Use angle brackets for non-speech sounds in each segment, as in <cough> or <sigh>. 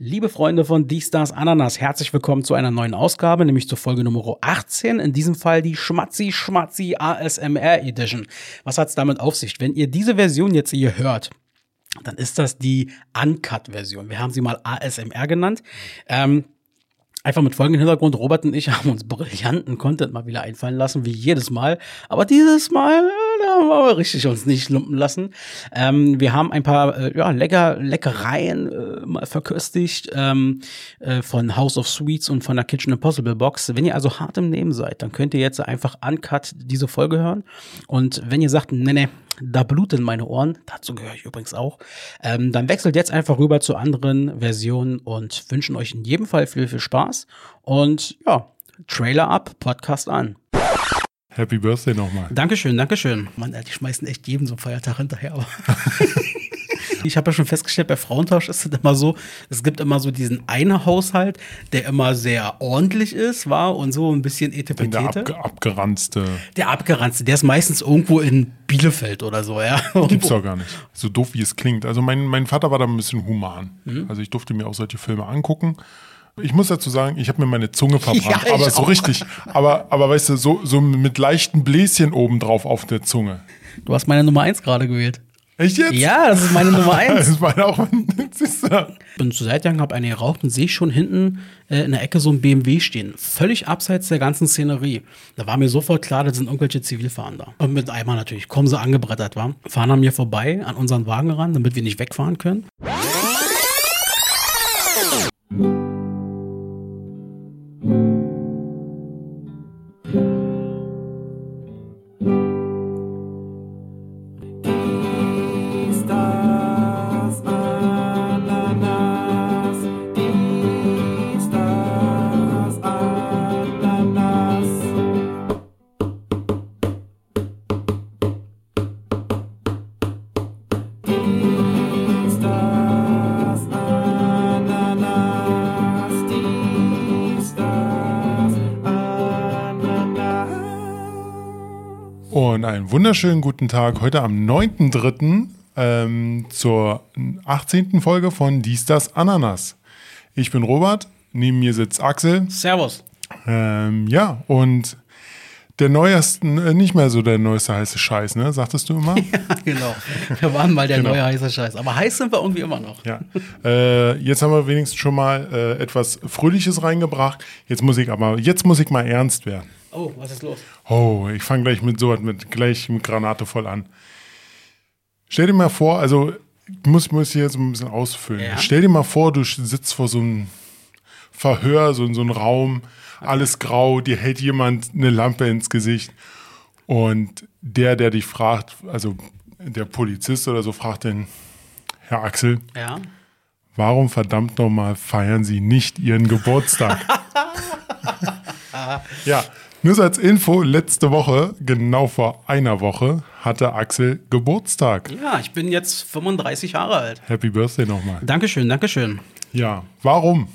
Liebe Freunde von Die Stars Ananas, herzlich willkommen zu einer neuen Ausgabe, nämlich zur Folge Nummer 18. In diesem Fall die Schmatzi Schmatzi ASMR Edition. Was hat's damit auf sich? Wenn ihr diese Version jetzt hier hört, dann ist das die Uncut-Version. Wir haben sie mal ASMR genannt. Ähm, Einfach mit folgendem Hintergrund, Robert und ich haben uns brillanten Content mal wieder einfallen lassen, wie jedes Mal. Aber dieses Mal, äh, haben wir richtig uns nicht lumpen lassen. Ähm, wir haben ein paar äh, ja, lecker, Leckereien äh, mal verköstigt ähm, äh, von House of Sweets und von der Kitchen Impossible Box. Wenn ihr also hart im Nehmen seid, dann könnt ihr jetzt einfach uncut diese Folge hören. Und wenn ihr sagt, nee, nee, da bluten meine Ohren, dazu gehöre ich übrigens auch, ähm, dann wechselt jetzt einfach rüber zu anderen Versionen und wünschen euch in jedem Fall viel, viel Spaß. Und ja, Trailer ab, Podcast an. Happy Birthday nochmal. Dankeschön, Dankeschön. Mann, die schmeißen echt jedem so einen Feiertag hinterher. Aber <laughs> ich habe ja schon festgestellt, bei Frauentausch ist es immer so, es gibt immer so diesen einen Haushalt, der immer sehr ordentlich ist, war und so ein bisschen etepetete. Der abge abgeranzte. Der abgeranzte, der ist meistens irgendwo in Bielefeld oder so, ja. Gibt's doch gar nicht. So doof wie es klingt. Also mein, mein Vater war da ein bisschen human. Mhm. Also ich durfte mir auch solche Filme angucken. Ich muss dazu sagen, ich habe mir meine Zunge <laughs> verbrannt, ja, aber so auch. richtig. Aber, aber weißt du, so, so mit leichten Bläschen obendrauf auf der Zunge. Du hast meine Nummer eins gerade gewählt. Echt jetzt? Ja, das ist meine Nummer <laughs> eins. das ist meine auch. Ich <laughs> bin zur Seite gegangen, habe eine geraucht und sehe schon hinten äh, in der Ecke so ein BMW stehen. Völlig abseits der ganzen Szenerie. Da war mir sofort klar, das sind irgendwelche Zivilfahnder. Und mit Eimer natürlich. Kommen sie angebrettert, war. Fahren an mir vorbei, an unseren Wagen ran, damit wir nicht wegfahren können. Einen wunderschönen guten Tag heute am 9.3. Ähm, zur 18. Folge von Dies, das, Ananas. Ich bin Robert, neben mir sitzt Axel. Servus. Ähm, ja, und der neueste, äh, nicht mehr so der neueste heiße Scheiß, ne? Sagtest du immer? <laughs> ja, genau. Wir waren mal der genau. neue heiße Scheiß. Aber heiß sind wir irgendwie immer noch. Ja. Äh, jetzt haben wir wenigstens schon mal äh, etwas Fröhliches reingebracht. Jetzt muss ich aber, jetzt muss ich mal ernst werden. Oh, was ist los? Oh, ich fange gleich mit so mit gleich mit Granate voll an. Stell dir mal vor, also ich muss muss hier jetzt ein bisschen ausfüllen. Ja. Stell dir mal vor, du sitzt vor so einem Verhör, so in so einem Raum, alles grau, dir hält jemand eine Lampe ins Gesicht und der, der dich fragt, also der Polizist oder so, fragt den Herr Axel, ja. warum verdammt nochmal feiern Sie nicht Ihren Geburtstag? <laughs> ja, nur so als Info, letzte Woche, genau vor einer Woche, hatte Axel Geburtstag. Ja, ich bin jetzt 35 Jahre alt. Happy Birthday nochmal. Dankeschön, Dankeschön. Ja, warum?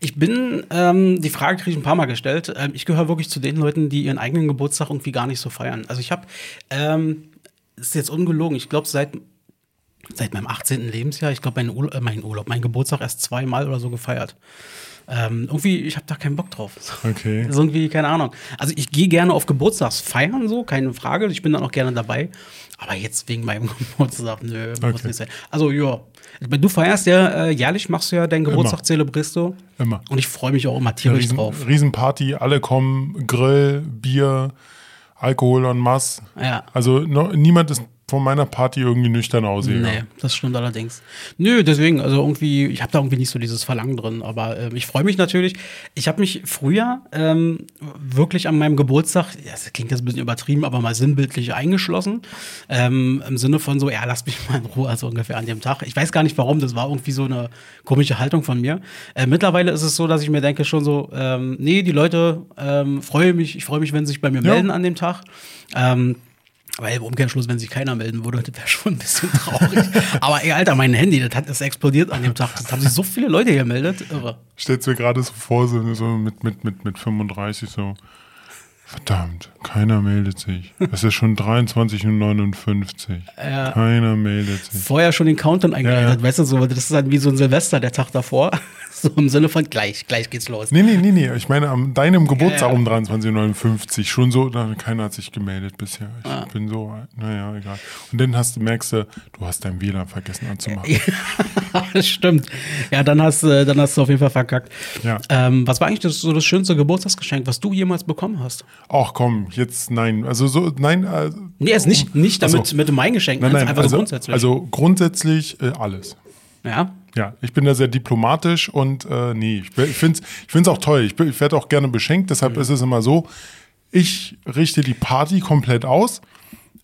Ich bin, ähm, die Frage kriege ich ein paar Mal gestellt. Ähm, ich gehöre wirklich zu den Leuten, die ihren eigenen Geburtstag irgendwie gar nicht so feiern. Also ich habe, ähm, ist jetzt ungelogen, ich glaube seit seit meinem 18. Lebensjahr, ich glaube, mein, äh, mein Urlaub, mein Geburtstag erst zweimal oder so gefeiert. Ähm, irgendwie, ich habe da keinen Bock drauf. Okay. Das ist irgendwie, keine Ahnung. Also ich gehe gerne auf Geburtstagsfeiern, so, keine Frage. Ich bin dann auch gerne dabei. Aber jetzt wegen meinem <laughs> Geburtstag, nö, okay. muss nicht sein. Also ja, du feierst ja äh, jährlich, machst du ja deinen Geburtstag, immer. zelebrierst du. Immer. Und ich freue mich auch immer tierisch Riesen, drauf. Riesenparty, alle kommen, Grill, Bier, Alkohol und Mass. Ja. Also no, niemand ist von meiner Party irgendwie nüchtern aussehen. Nee, das stimmt allerdings. Nö, deswegen, also irgendwie, ich habe da irgendwie nicht so dieses Verlangen drin, aber äh, ich freue mich natürlich. Ich habe mich früher ähm, wirklich an meinem Geburtstag, ja, das klingt jetzt ein bisschen übertrieben, aber mal sinnbildlich eingeschlossen. Ähm, Im Sinne von so, ja, lass mich mal in Ruhe, also ungefähr an dem Tag. Ich weiß gar nicht warum, das war irgendwie so eine komische Haltung von mir. Äh, mittlerweile ist es so, dass ich mir denke schon so, ähm, nee, die Leute ähm, freue mich, ich freue mich, wenn sie sich bei mir ja. melden an dem Tag. Ähm, aber im Umkehrschluss, wenn sich keiner melden würde, wäre schon ein bisschen traurig. <laughs> Aber ey, Alter, mein Handy, das hat das explodiert an dem Tag. Das haben sich so viele Leute gemeldet. Irre. Stellst mir gerade so vor, so, so mit, mit, mit, mit 35 so. Verdammt, keiner meldet sich. Es ist schon 23.59 Uhr. Ja. Keiner meldet sich. Vorher schon den Countdown eingeleitet, Ja, ja. weißt du, so, das ist halt wie so ein Silvester, der Tag davor. <laughs> So im Sinne von gleich, gleich geht's los. Nee, nee, nee, nee. Ich meine, am deinem Geburtstag Ja, ja. um 23.59 Uhr. Schon so, da, keiner hat sich gemeldet bisher. Ich Ah. bin so, naja, egal. Und dann hast du, merkst du, du hast dein WLAN vergessen anzumachen. <laughs> das stimmt. Ja, dann hast, äh, dann hast du auf jeden Fall verkackt. Ja. Ähm, was war eigentlich das, so das schönste Geburtstagsgeschenk, was du jemals bekommen hast? Ach komm, jetzt nein. Also so, nein. Äh, Nee, jetzt nicht, nicht damit mit mein Geschenk, Nein, nein, einfach also so grundsätzlich. Also grundsätzlich äh, alles. ja. Ja, ich bin da sehr diplomatisch und äh, nee, ich, ich finde es ich find's auch toll. Ich, ich werde auch gerne beschenkt, deshalb ist es immer so, ich richte die Party komplett aus.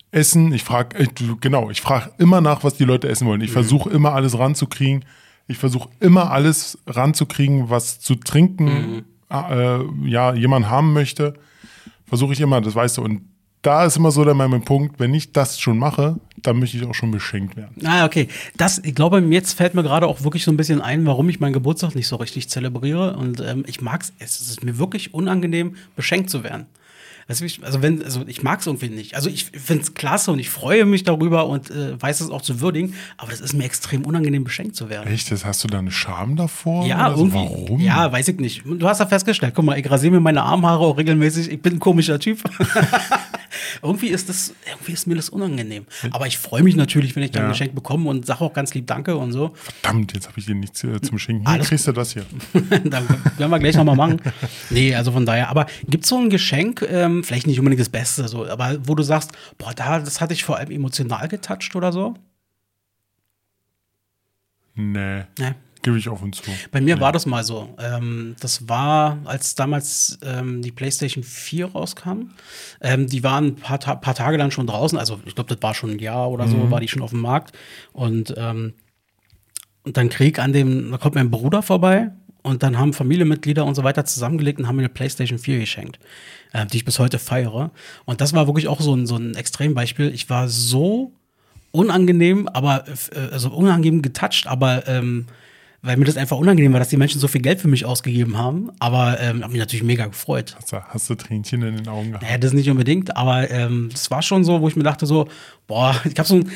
Essen, ich frage, äh, genau, ich frage immer nach, was die Leute essen wollen. Ich versuche immer alles ranzukriegen. Ich versuche immer alles ranzukriegen, was zu trinken äh, ja, jemand haben möchte. Versuche ich immer, das weißt du. Und da ist immer so der mein Punkt, wenn ich das schon mache, dann möchte ich auch schon beschenkt werden. Ah, okay. Das, ich glaube, jetzt fällt mir gerade auch wirklich so ein bisschen ein, warum ich meinen Geburtstag nicht so richtig zelebriere. Und ähm, ich mag's, es ist mir wirklich unangenehm, beschenkt zu werden. Ich- Also wenn, also ich mag es irgendwie nicht. Also ich finde es klasse und ich freue mich darüber und äh, weiß es auch zu würdigen, aber das ist mir extrem unangenehm, beschenkt zu werden. Echt? Das hast du da eine Scham davor? Ja, oder so? irgendwie. Warum? Ja, weiß ich nicht. Du hast ja festgestellt, guck mal, ich rasiere mir meine Armhaare auch regelmäßig. Ich bin ein komischer Typ. <laughs> irgendwie ist das, irgendwie ist mir das unangenehm. Aber ich freue mich natürlich, wenn ich dann Ja. ein Geschenk bekomme und sage auch ganz lieb Danke und so. Verdammt, jetzt habe ich dir nichts äh, zum Schenken. Alles kriegst du das hier. <laughs> dann werden wir gleich nochmal machen. Nee, also von daher. Aber gibt es so ein Geschenk, ähm, vielleicht nicht unbedingt das Beste, so, aber wo du sagst, boah, da, das hat dich vor allem emotional getoucht oder so? Nee, Nee. Gebe ich offen zu. Bei mir war das mal so. Ähm, das war, als damals ähm, die PlayStation 4 rauskam. Ähm, die waren ein paar, Ta paar Tage dann schon draußen. Also, ich glaube, das war schon ein Jahr oder so, war die schon auf dem Markt. Und, ähm, und dann Krieg an dem, da kommt mein Bruder vorbei. Und dann haben Familienmitglieder und so weiter zusammengelegt und haben mir eine PlayStation 4 geschenkt, äh, die ich bis heute feiere. Und das war wirklich auch so ein, so ein Extrembeispiel. Ich war so unangenehm, aber äh, also unangenehm getoucht, aber ähm, weil mir das einfach unangenehm war, dass die Menschen so viel Geld für mich ausgegeben haben. Aber ähm, habe mich natürlich mega gefreut. Hast du, hast du Tränchen in den Augen gehabt? Naja, das nicht unbedingt, aber ähm, das war schon so, wo ich mir dachte so, boah, <laughs> ich habe so ein,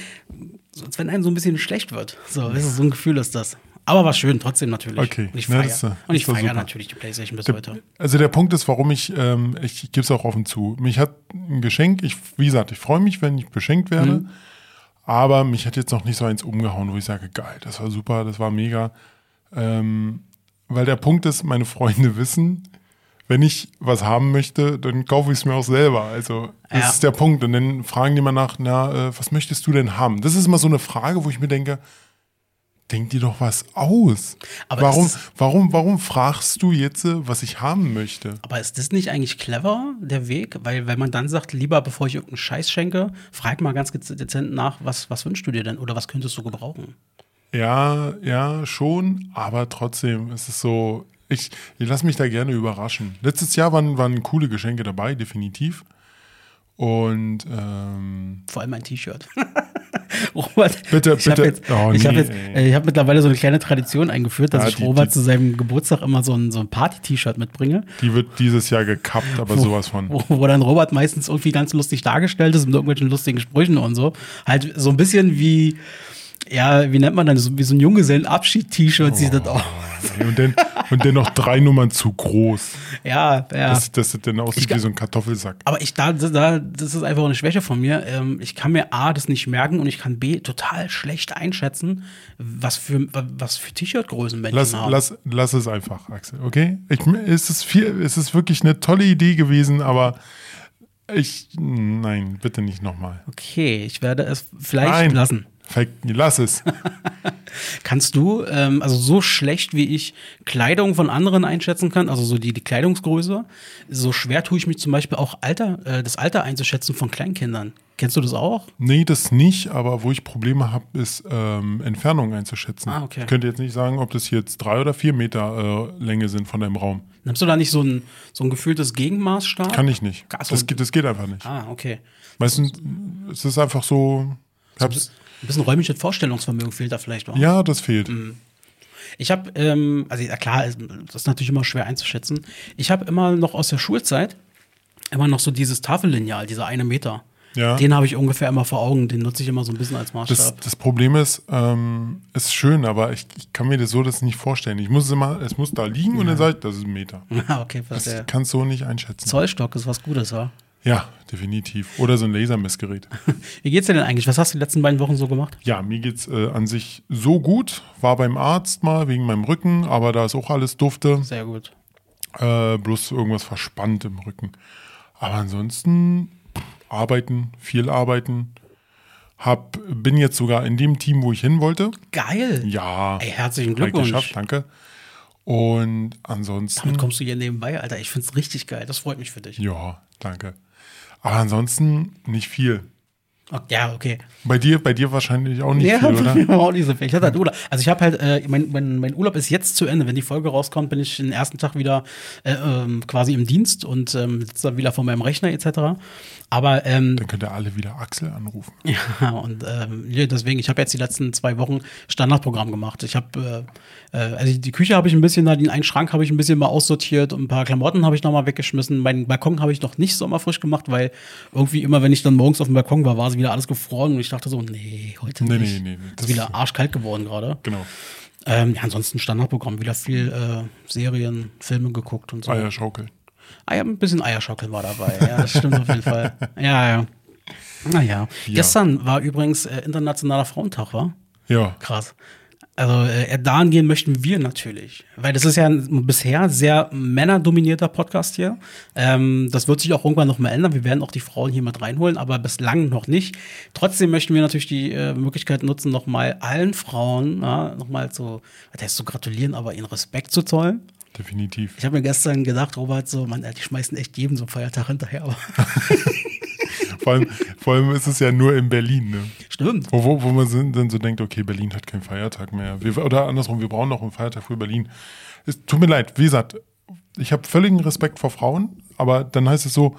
als wenn einem so ein bisschen schlecht wird. So, du, so ein Gefühl ist das. Aber war schön, trotzdem natürlich. Okay, Und ich feiere und ich super. natürlich die Playstation bis heute. Also der Punkt ist, warum ich, ähm, ich, ich gebe es auch offen zu. Mich hat ein Geschenk, ich, wie gesagt, ich freue mich, wenn ich beschenkt werde, Mhm. aber mich hat jetzt noch nicht so eins umgehauen, wo ich sage, geil, das war super, das war mega. Ähm, weil der Punkt ist, meine Freunde wissen, wenn ich was haben möchte, dann kaufe ich es mir auch selber. Also das Ja. ist der Punkt. Und dann fragen die mal nach, na, äh, was möchtest du denn haben? Das ist immer so eine Frage, wo ich mir denke, denk dir doch was aus. Aber warum, warum, warum fragst du jetzt, äh, was ich haben möchte? Aber ist das nicht eigentlich clever, der Weg? Weil, wenn man dann sagt, lieber bevor ich irgendeinen Scheiß schenke, frag mal ganz dezent nach, was, was wünschst du dir denn oder was könntest du gebrauchen? Ja, ja, schon, aber trotzdem ist es so, ich, ich lasse mich da gerne überraschen. Letztes Jahr waren, waren coole Geschenke dabei, definitiv. Und ähm, Vor allem ein T-Shirt. <laughs> Robert, Bitte, ich habe bitte. jetzt, Oh, ich hab nee, ey. äh, habe mittlerweile so eine kleine Tradition eingeführt, dass Ja, ich die- Robert die- zu seinem Geburtstag immer so ein, so ein Party-T-Shirt mitbringe, die wird dieses Jahr gekappt, aber sowas von. wo, wo dann Robert meistens irgendwie ganz lustig dargestellt ist mit irgendwelchen lustigen Sprüchen und so. Halt so ein bisschen wie, ja, wie nennt man dann, so, wie so ein Junggesellenabschied-T-Shirt sieht das aus. Ey, Und dann, und dann noch drei Nummern zu groß. Ja, ja. Dass, das dann aussieht Ich- wie so ein Kartoffelsack. Aber ich da, da, das ist einfach eine Schwäche von mir. Ähm, ich kann mir A, das nicht merken und ich kann B, total schlecht einschätzen, was für, was für T-Shirt-Größen Menschen Lass, haben. lass, lass es einfach, Axel, okay? Ich, es, ist viel, es ist wirklich eine tolle Idee gewesen, aber ich, nein, bitte nicht nochmal. Okay, ich werde es vielleicht Nein. lassen. Ver- Lass es. <laughs> Kannst du, ähm, also so schlecht wie ich Kleidung von anderen einschätzen kann, also so die, die Kleidungsgröße, so schwer tue ich mich zum Beispiel auch Alter, äh, das Alter einzuschätzen von Kleinkindern. Kennst du das auch? Nee, das nicht, aber wo ich Probleme habe, ist ähm, Entfernung einzuschätzen. Ah, okay. Ich könnte jetzt nicht sagen, ob das jetzt drei oder vier Meter äh, Länge sind von deinem Raum. Nimmst du da nicht so ein, so ein gefühltes Gegenmaß stark? Kann ich nicht. Ach so. Das, geht, das geht einfach nicht. Ah, okay. Meistens es ist einfach so. Ich hab's, Ein bisschen räumliches Vorstellungsvermögen fehlt da vielleicht auch. ja, das fehlt. Mhm. Ich habe, ähm, also ja klar, das ist natürlich immer schwer einzuschätzen. Ich habe immer noch aus der Schulzeit immer noch so dieses Tafellineal, dieser eine Meter. Ja. Den habe ich ungefähr immer vor Augen, den nutze ich immer so ein bisschen als Das, Maßstab. das Problem ist, ähm, ist schön, aber ich, ich kann mir das so das nicht vorstellen. Ich muss es immer, es muss da liegen und dann sage ich, das ist ein Meter. <laughs> Ah, okay, Das verstehe. kannst du so nicht einschätzen. Zollstock ist was Gutes, wa? Ja, definitiv. Oder so ein Lasermessgerät. <laughs> Wie geht's dir denn eigentlich? Was hast du die letzten beiden Wochen so gemacht? Ja, mir geht's äh, an sich so gut. War beim Arzt mal wegen meinem Rücken, aber da ist auch alles dufte. Sehr gut. Äh, bloß irgendwas verspannt im Rücken. Aber ansonsten arbeiten, viel arbeiten. Hab, bin jetzt sogar in dem Team, wo ich hin wollte. Geil. Ja, Ey, herzlichen Glückwunsch. geschafft, danke. Und ansonsten, Damit kommst du hier nebenbei, Alter. Ich find's richtig geil. Das freut mich für dich. ja, danke. Aber ansonsten nicht viel. Ja, okay. Bei dir, bei dir wahrscheinlich auch nicht ja, viel, <laughs> oder? bei mir auch nicht so viel. Ich hatte halt Urlaub. Also ich habe halt, äh, mein, mein, mein Urlaub ist jetzt zu Ende. Wenn die Folge rauskommt, bin ich den ersten Tag wieder äh, ähm, quasi im Dienst und ähm, sitze dann wieder vor meinem Rechner etc. Aber ähm, Dann könnt ihr alle wieder Axel anrufen. <laughs> ja, und ähm, ja, deswegen, ich habe jetzt die letzten zwei Wochen Standardprogramm gemacht. Ich habe, äh, äh, also die Küche habe ich ein bisschen, den einen Schrank habe ich ein bisschen mal aussortiert und ein paar Klamotten habe ich noch mal weggeschmissen. Meinen Balkon habe ich noch nicht sommerfrisch gemacht, weil irgendwie immer, wenn ich dann morgens auf dem Balkon war, war es wieder alles gefroren und ich dachte so, nee, heute Nee, nicht. nee, nee, nee, ist wieder arschkalt geworden gerade. Genau. Ähm, ja, ansonsten Standardprogramm, wieder viel äh, Serien, Filme geguckt und so. Eier schaukeln. Ah, ja, ein bisschen Eierschaukeln war dabei. Ja, das stimmt auf jeden Fall. <laughs> Ja, ja. Naja. Ja. Gestern war übrigens äh, Internationaler Frauentag, war? Ja. Krass. Also äh, dahin gehen möchten wir natürlich. Weil das ist ja ein bisher sehr männerdominierter Podcast hier. Ähm, das wird sich auch irgendwann noch mal ändern. Wir werden auch die Frauen hier mit reinholen, aber bislang noch nicht. Trotzdem möchten wir natürlich die äh, Möglichkeit nutzen, noch mal allen Frauen ja, noch mal zu, was heißt zu gratulieren, aber ihnen Respekt zu zollen. Definitiv. Ich habe mir gestern gedacht, Robert, so, man, die schmeißen echt jedem so einen Feiertag hinterher. Aber <laughs> <laughs> Vor allem, vor allem ist es ja nur in Berlin, ne? stimmt. Wo, wo, wo man dann so denkt, okay, Berlin hat keinen Feiertag mehr. Wir, oder andersrum, wir brauchen noch einen Feiertag für Berlin. Es tut mir leid, wie gesagt, ich habe völligen Respekt vor Frauen, aber dann heißt es so,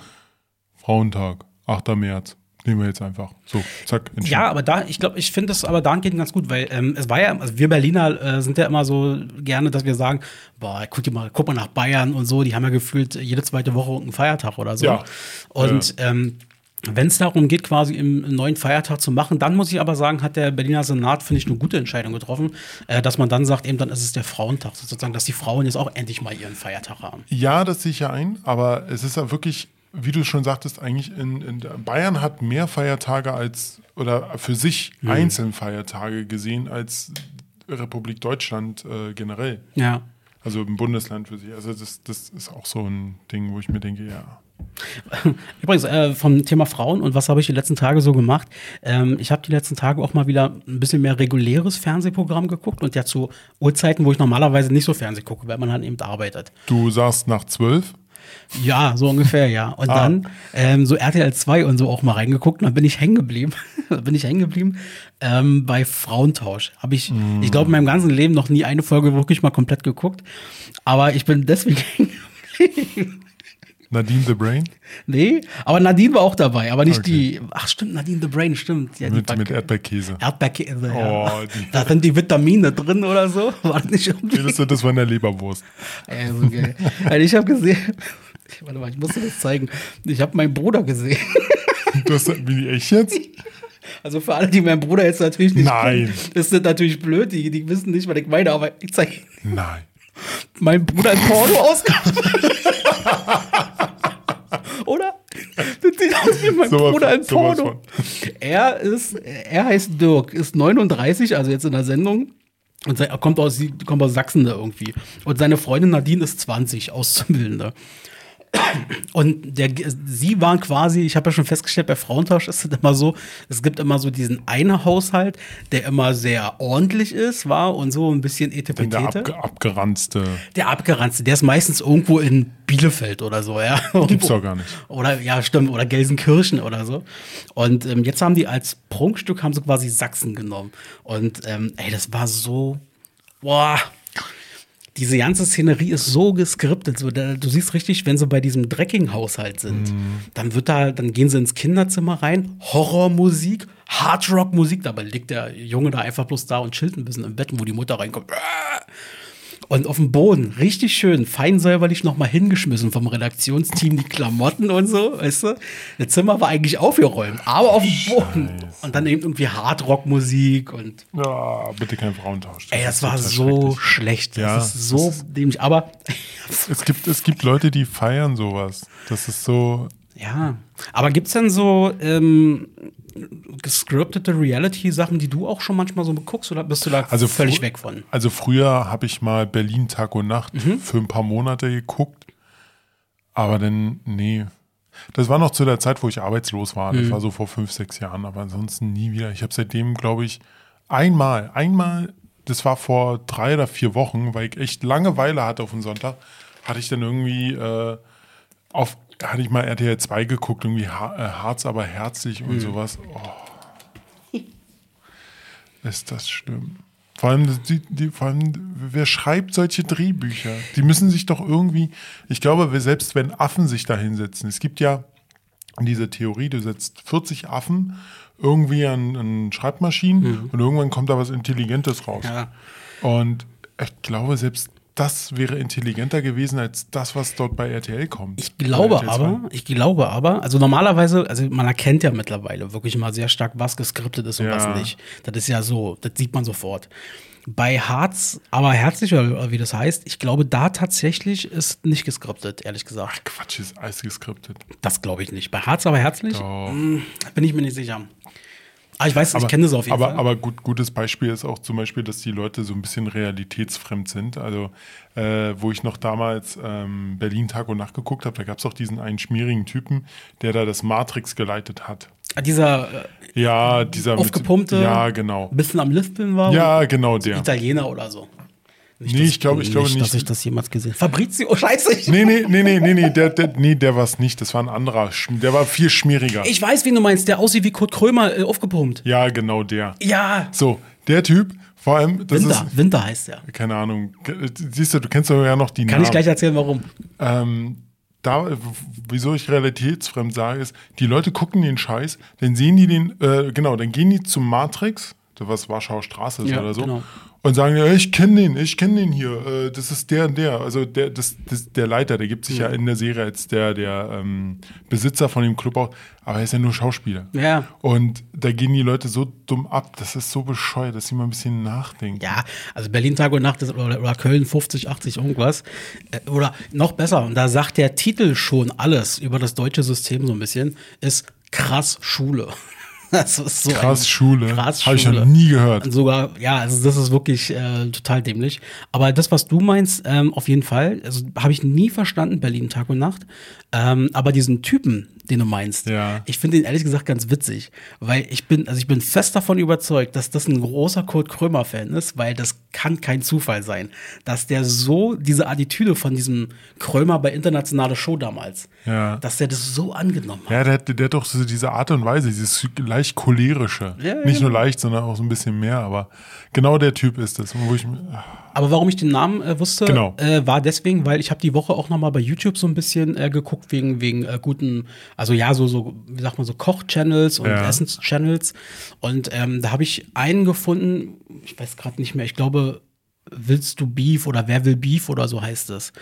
Frauentag, 8. März. Nehmen wir jetzt einfach. So, zack. Ja, aber da, ich glaube, ich finde das aber dahingehend ganz gut, weil ähm, es war ja, also wir Berliner äh, sind ja immer so gerne, dass wir sagen, boah, guck dir mal, guck mal nach Bayern und so, die haben ja gefühlt jede zweite Woche einen Feiertag oder so. Ja. Und ähm, wenn es darum geht, quasi im, neuen Feiertag zu machen, dann muss ich aber sagen, hat der Berliner Senat, finde ich, eine gute Entscheidung getroffen, äh, dass man dann sagt, eben dann ist es der Frauentag, sozusagen, dass die Frauen jetzt auch endlich mal ihren Feiertag haben. Ja, das sehe ich ja ein, aber es ist ja wirklich, wie du schon sagtest, eigentlich in, in Bayern hat mehr Feiertage als oder für sich Mhm. einzeln Feiertage gesehen als Republik Deutschland äh, generell. Ja. Also im Bundesland für sich. Also das, das ist auch so ein Ding, wo ich mir denke, ja. <laughs> Übrigens, äh, vom Thema Frauen und was habe ich die letzten Tage so gemacht? Ähm, ich habe die letzten Tage auch mal wieder ein bisschen mehr reguläres Fernsehprogramm geguckt und ja zu Uhrzeiten, wo ich normalerweise nicht so Fernseh gucke, weil man halt eben arbeitet. Du sagst nach zwölf? Ja, so ungefähr, ja. Und Ah. dann ähm, so RTL 2 und so auch mal reingeguckt und dann bin ich hängen geblieben. <laughs> Bin ich hängen geblieben ähm, bei Frauentausch. Habe ich, ich glaube, in meinem ganzen Leben noch nie eine Folge wirklich mal komplett geguckt. Aber ich bin deswegen <laughs> hängen geblieben. Nadine the Brain? Nee, aber Nadine war auch dabei, aber nicht Okay. die. Ach, stimmt, Nadine the Brain, stimmt. Ja, Mit, mit Erdbeerkäse. Erdbeerkäse. ja. Oh, die- Da sind die Vitamine drin oder so. <laughs> War das nicht irgendwie? Du das von der Leberwurst? Ey, so geil. Also ich habe gesehen. <laughs> Warte mal, ich muss dir das zeigen. Ich habe meinen Bruder gesehen. <laughs> Du hast, wie echt jetzt? Also für alle, die meinen Bruder jetzt natürlich nicht Nein. kennen, das ist natürlich blöd, die, die wissen nicht, was ich meine, aber ich zeige Nein. meinen Bruder ein Porno aus. <laughs> Oder? Das sieht aus wie mein Sowas- Bruder sowas Porno. Er ist, er heißt Dirk, ist 39, also jetzt in der Sendung. Und er kommt aus, kommt aus Sachsen da irgendwie. Und seine Freundin Nadine ist 20, Auszubildende. Und der, sie waren quasi, ich habe ja schon festgestellt, bei Frauentausch ist es immer so, es gibt immer so diesen einen Haushalt, der immer sehr ordentlich ist, war und so ein bisschen Der etepetete. abge abgeranzte. Der abgeranzte, der ist meistens irgendwo in Bielefeld oder so, ja. Gibt's doch gar nicht. Oder, ja, stimmt, oder Gelsenkirchen oder so. Und ähm, jetzt haben die als Prunkstück, haben sie quasi Sachsen genommen. Und ähm, ey, das war so, boah, diese ganze Szenerie ist so geskriptet. So, da, du siehst richtig, wenn sie bei diesem Drecking-Haushalt sind, dann wird da, dann gehen sie ins Kinderzimmer rein, Horrormusik, Hardrock-Musik, dabei liegt der Junge da einfach bloß da und chillt ein bisschen im Bett, wo die Mutter reinkommt. Und auf dem Boden, richtig schön, fein säuberlich nochmal hingeschmissen vom Redaktionsteam, die Klamotten und so, weißt du? Das Zimmer war eigentlich aufgeräumt, aber auf dem Boden. Und dann eben irgendwie Hardrock-Musik und. Ja, bitte kein Frauentausch. Ey, das, das war so schlecht. Das Ja, ist so dämlich. Aber <laughs> Es gibt, es gibt Leute, die feiern sowas. Das ist so. ja. Aber gibt's denn so ähm, gescriptete Reality-Sachen, die du auch schon manchmal so guckst, oder bist du da Also völlig weg von? Also früher habe ich mal Berlin Tag und Nacht Mhm. für ein paar Monate geguckt. Aber dann, nee. Das war noch zu der Zeit, wo ich arbeitslos war. Mhm. Das war so vor fünf, sechs Jahren. Aber ansonsten nie wieder. Ich habe seitdem, glaube ich, einmal, einmal, das war vor drei oder vier Wochen, weil ich echt Langeweile hatte auf den Sonntag, hatte ich dann irgendwie äh, auf, hatte ich mal RTL 2 geguckt, irgendwie äh, Harz, aber herzlich Mhm. und sowas. Oh. Ist das schlimm. Vor allem, die, die, vor allem, wer schreibt solche Drehbücher? Die müssen sich doch irgendwie, ich glaube, wir- selbst wenn Affen sich da hinsetzen, es gibt ja diese Theorie, du setzt 40 Affen irgendwie an, an Schreibmaschinen und irgendwann kommt da was Intelligentes raus. Mhm. Ja. Und ich glaube, selbst das wäre intelligenter gewesen als das, was dort bei RTL kommt. Ich glaube Bei RTL 2. aber, ich glaube aber, also normalerweise, also man erkennt ja mittlerweile wirklich mal sehr stark, was geskriptet ist und Ja. was nicht. Das ist ja so, das sieht man sofort. Bei Harz, aber herzlich, oder wie das heißt, ich glaube, da tatsächlich ist nicht geskriptet, ehrlich gesagt. Quatsch, ist alles geskriptet. Das glaube ich nicht. Bei Harz, aber herzlich, Doch. hm, bin ich mir nicht sicher. Aber ich weiß, ich kenne das auf jeden aber, Fall. Aber gut, gutes Beispiel ist auch zum Beispiel, dass die Leute so ein bisschen realitätsfremd sind. Also, äh, wo ich noch damals ähm, Berlin Tag und Nacht geguckt habe, da gab es auch diesen einen schmierigen Typen, der da das Matrix geleitet hat. Ah, Dieser äh, Ja, dieser aufgepumpte, Ja, genau. ein bisschen am Lispeln war. Ja, genau der. Italiener oder so. Nicht, Nee, dass- ich glaube- ich glaube Dass nicht. ich das jemals gesehen Fabrizio, oh <laughs> scheiße. Ich, Nee, nee, nee, nee, nee, nee, der, der, nee, der war es nicht. Das war ein anderer. Der war viel schmieriger. ich weiß, wen du meinst, der aussieht wie Kurt Krömer äh, aufgepumpt. ja, genau der. Ja, So, der Typ, vor allem, das Winter, ist, Winter heißt der. keine Ahnung, siehst du, du kennst doch ja noch die Kann Namen. ich gleich erzählen, warum. ähm, da, wieso ich realitätsfremd sage, ist, die Leute gucken den Scheiß, dann sehen die den, äh, genau, dann gehen die zum Matrix, was Warschauer Straße ist Ja, oder so, genau. Und sagen, ja, ich kenne den, ich kenne den hier, äh, das ist der und der, also der, das, das, der Leiter, der gibt sich ja in der Serie als der, der ähm, Besitzer von dem Club aus, aber er ist ja nur Schauspieler. Ja. Und da gehen die Leute so dumm ab, das ist so bescheuert, dass sie mal ein bisschen nachdenken. Ja, also Berlin Tag und Nacht ist, oder, oder Köln 50, 80 irgendwas. Äh, Oder noch besser, und da sagt der Titel schon alles über das deutsche System so ein bisschen, ist krass Schule. <laughs> Das ist so Krass Schule. Krass Habe ich noch nie gehört. Sogar, ja, also das ist wirklich äh, total dämlich. Aber das, was du meinst, ähm, auf jeden Fall, also habe ich nie verstanden, Berlin Tag und Nacht. Ähm, aber diesen Typen, den du meinst, Ja. ich finde ihn ehrlich gesagt ganz witzig, weil ich bin, also ich bin fest davon überzeugt, dass das ein großer Kurt Krömer-Fan ist, weil das kann kein Zufall sein, dass der so diese Attitüde von diesem Krömer bei internationale Show damals, Ja. dass der das so angenommen hat. Ja, der, hat- der hat doch so diese Art und Weise, dieses leicht cholerische. Ja. Nicht nur leicht, sondern auch so ein bisschen mehr. Aber genau der Typ ist das. Wo ich, Aber warum ich den Namen äh, wusste, Genau. äh, war deswegen, weil ich habe die Woche auch noch mal bei YouTube so ein bisschen äh, geguckt wegen wegen äh, guten, also ja so so wie sagt man so Koch-Channels und Ja. Essens-Channels und ähm, da habe ich einen gefunden, ich weiß gerade nicht mehr, ich glaube Willst du Beef oder Wer will Beef oder so heißt es.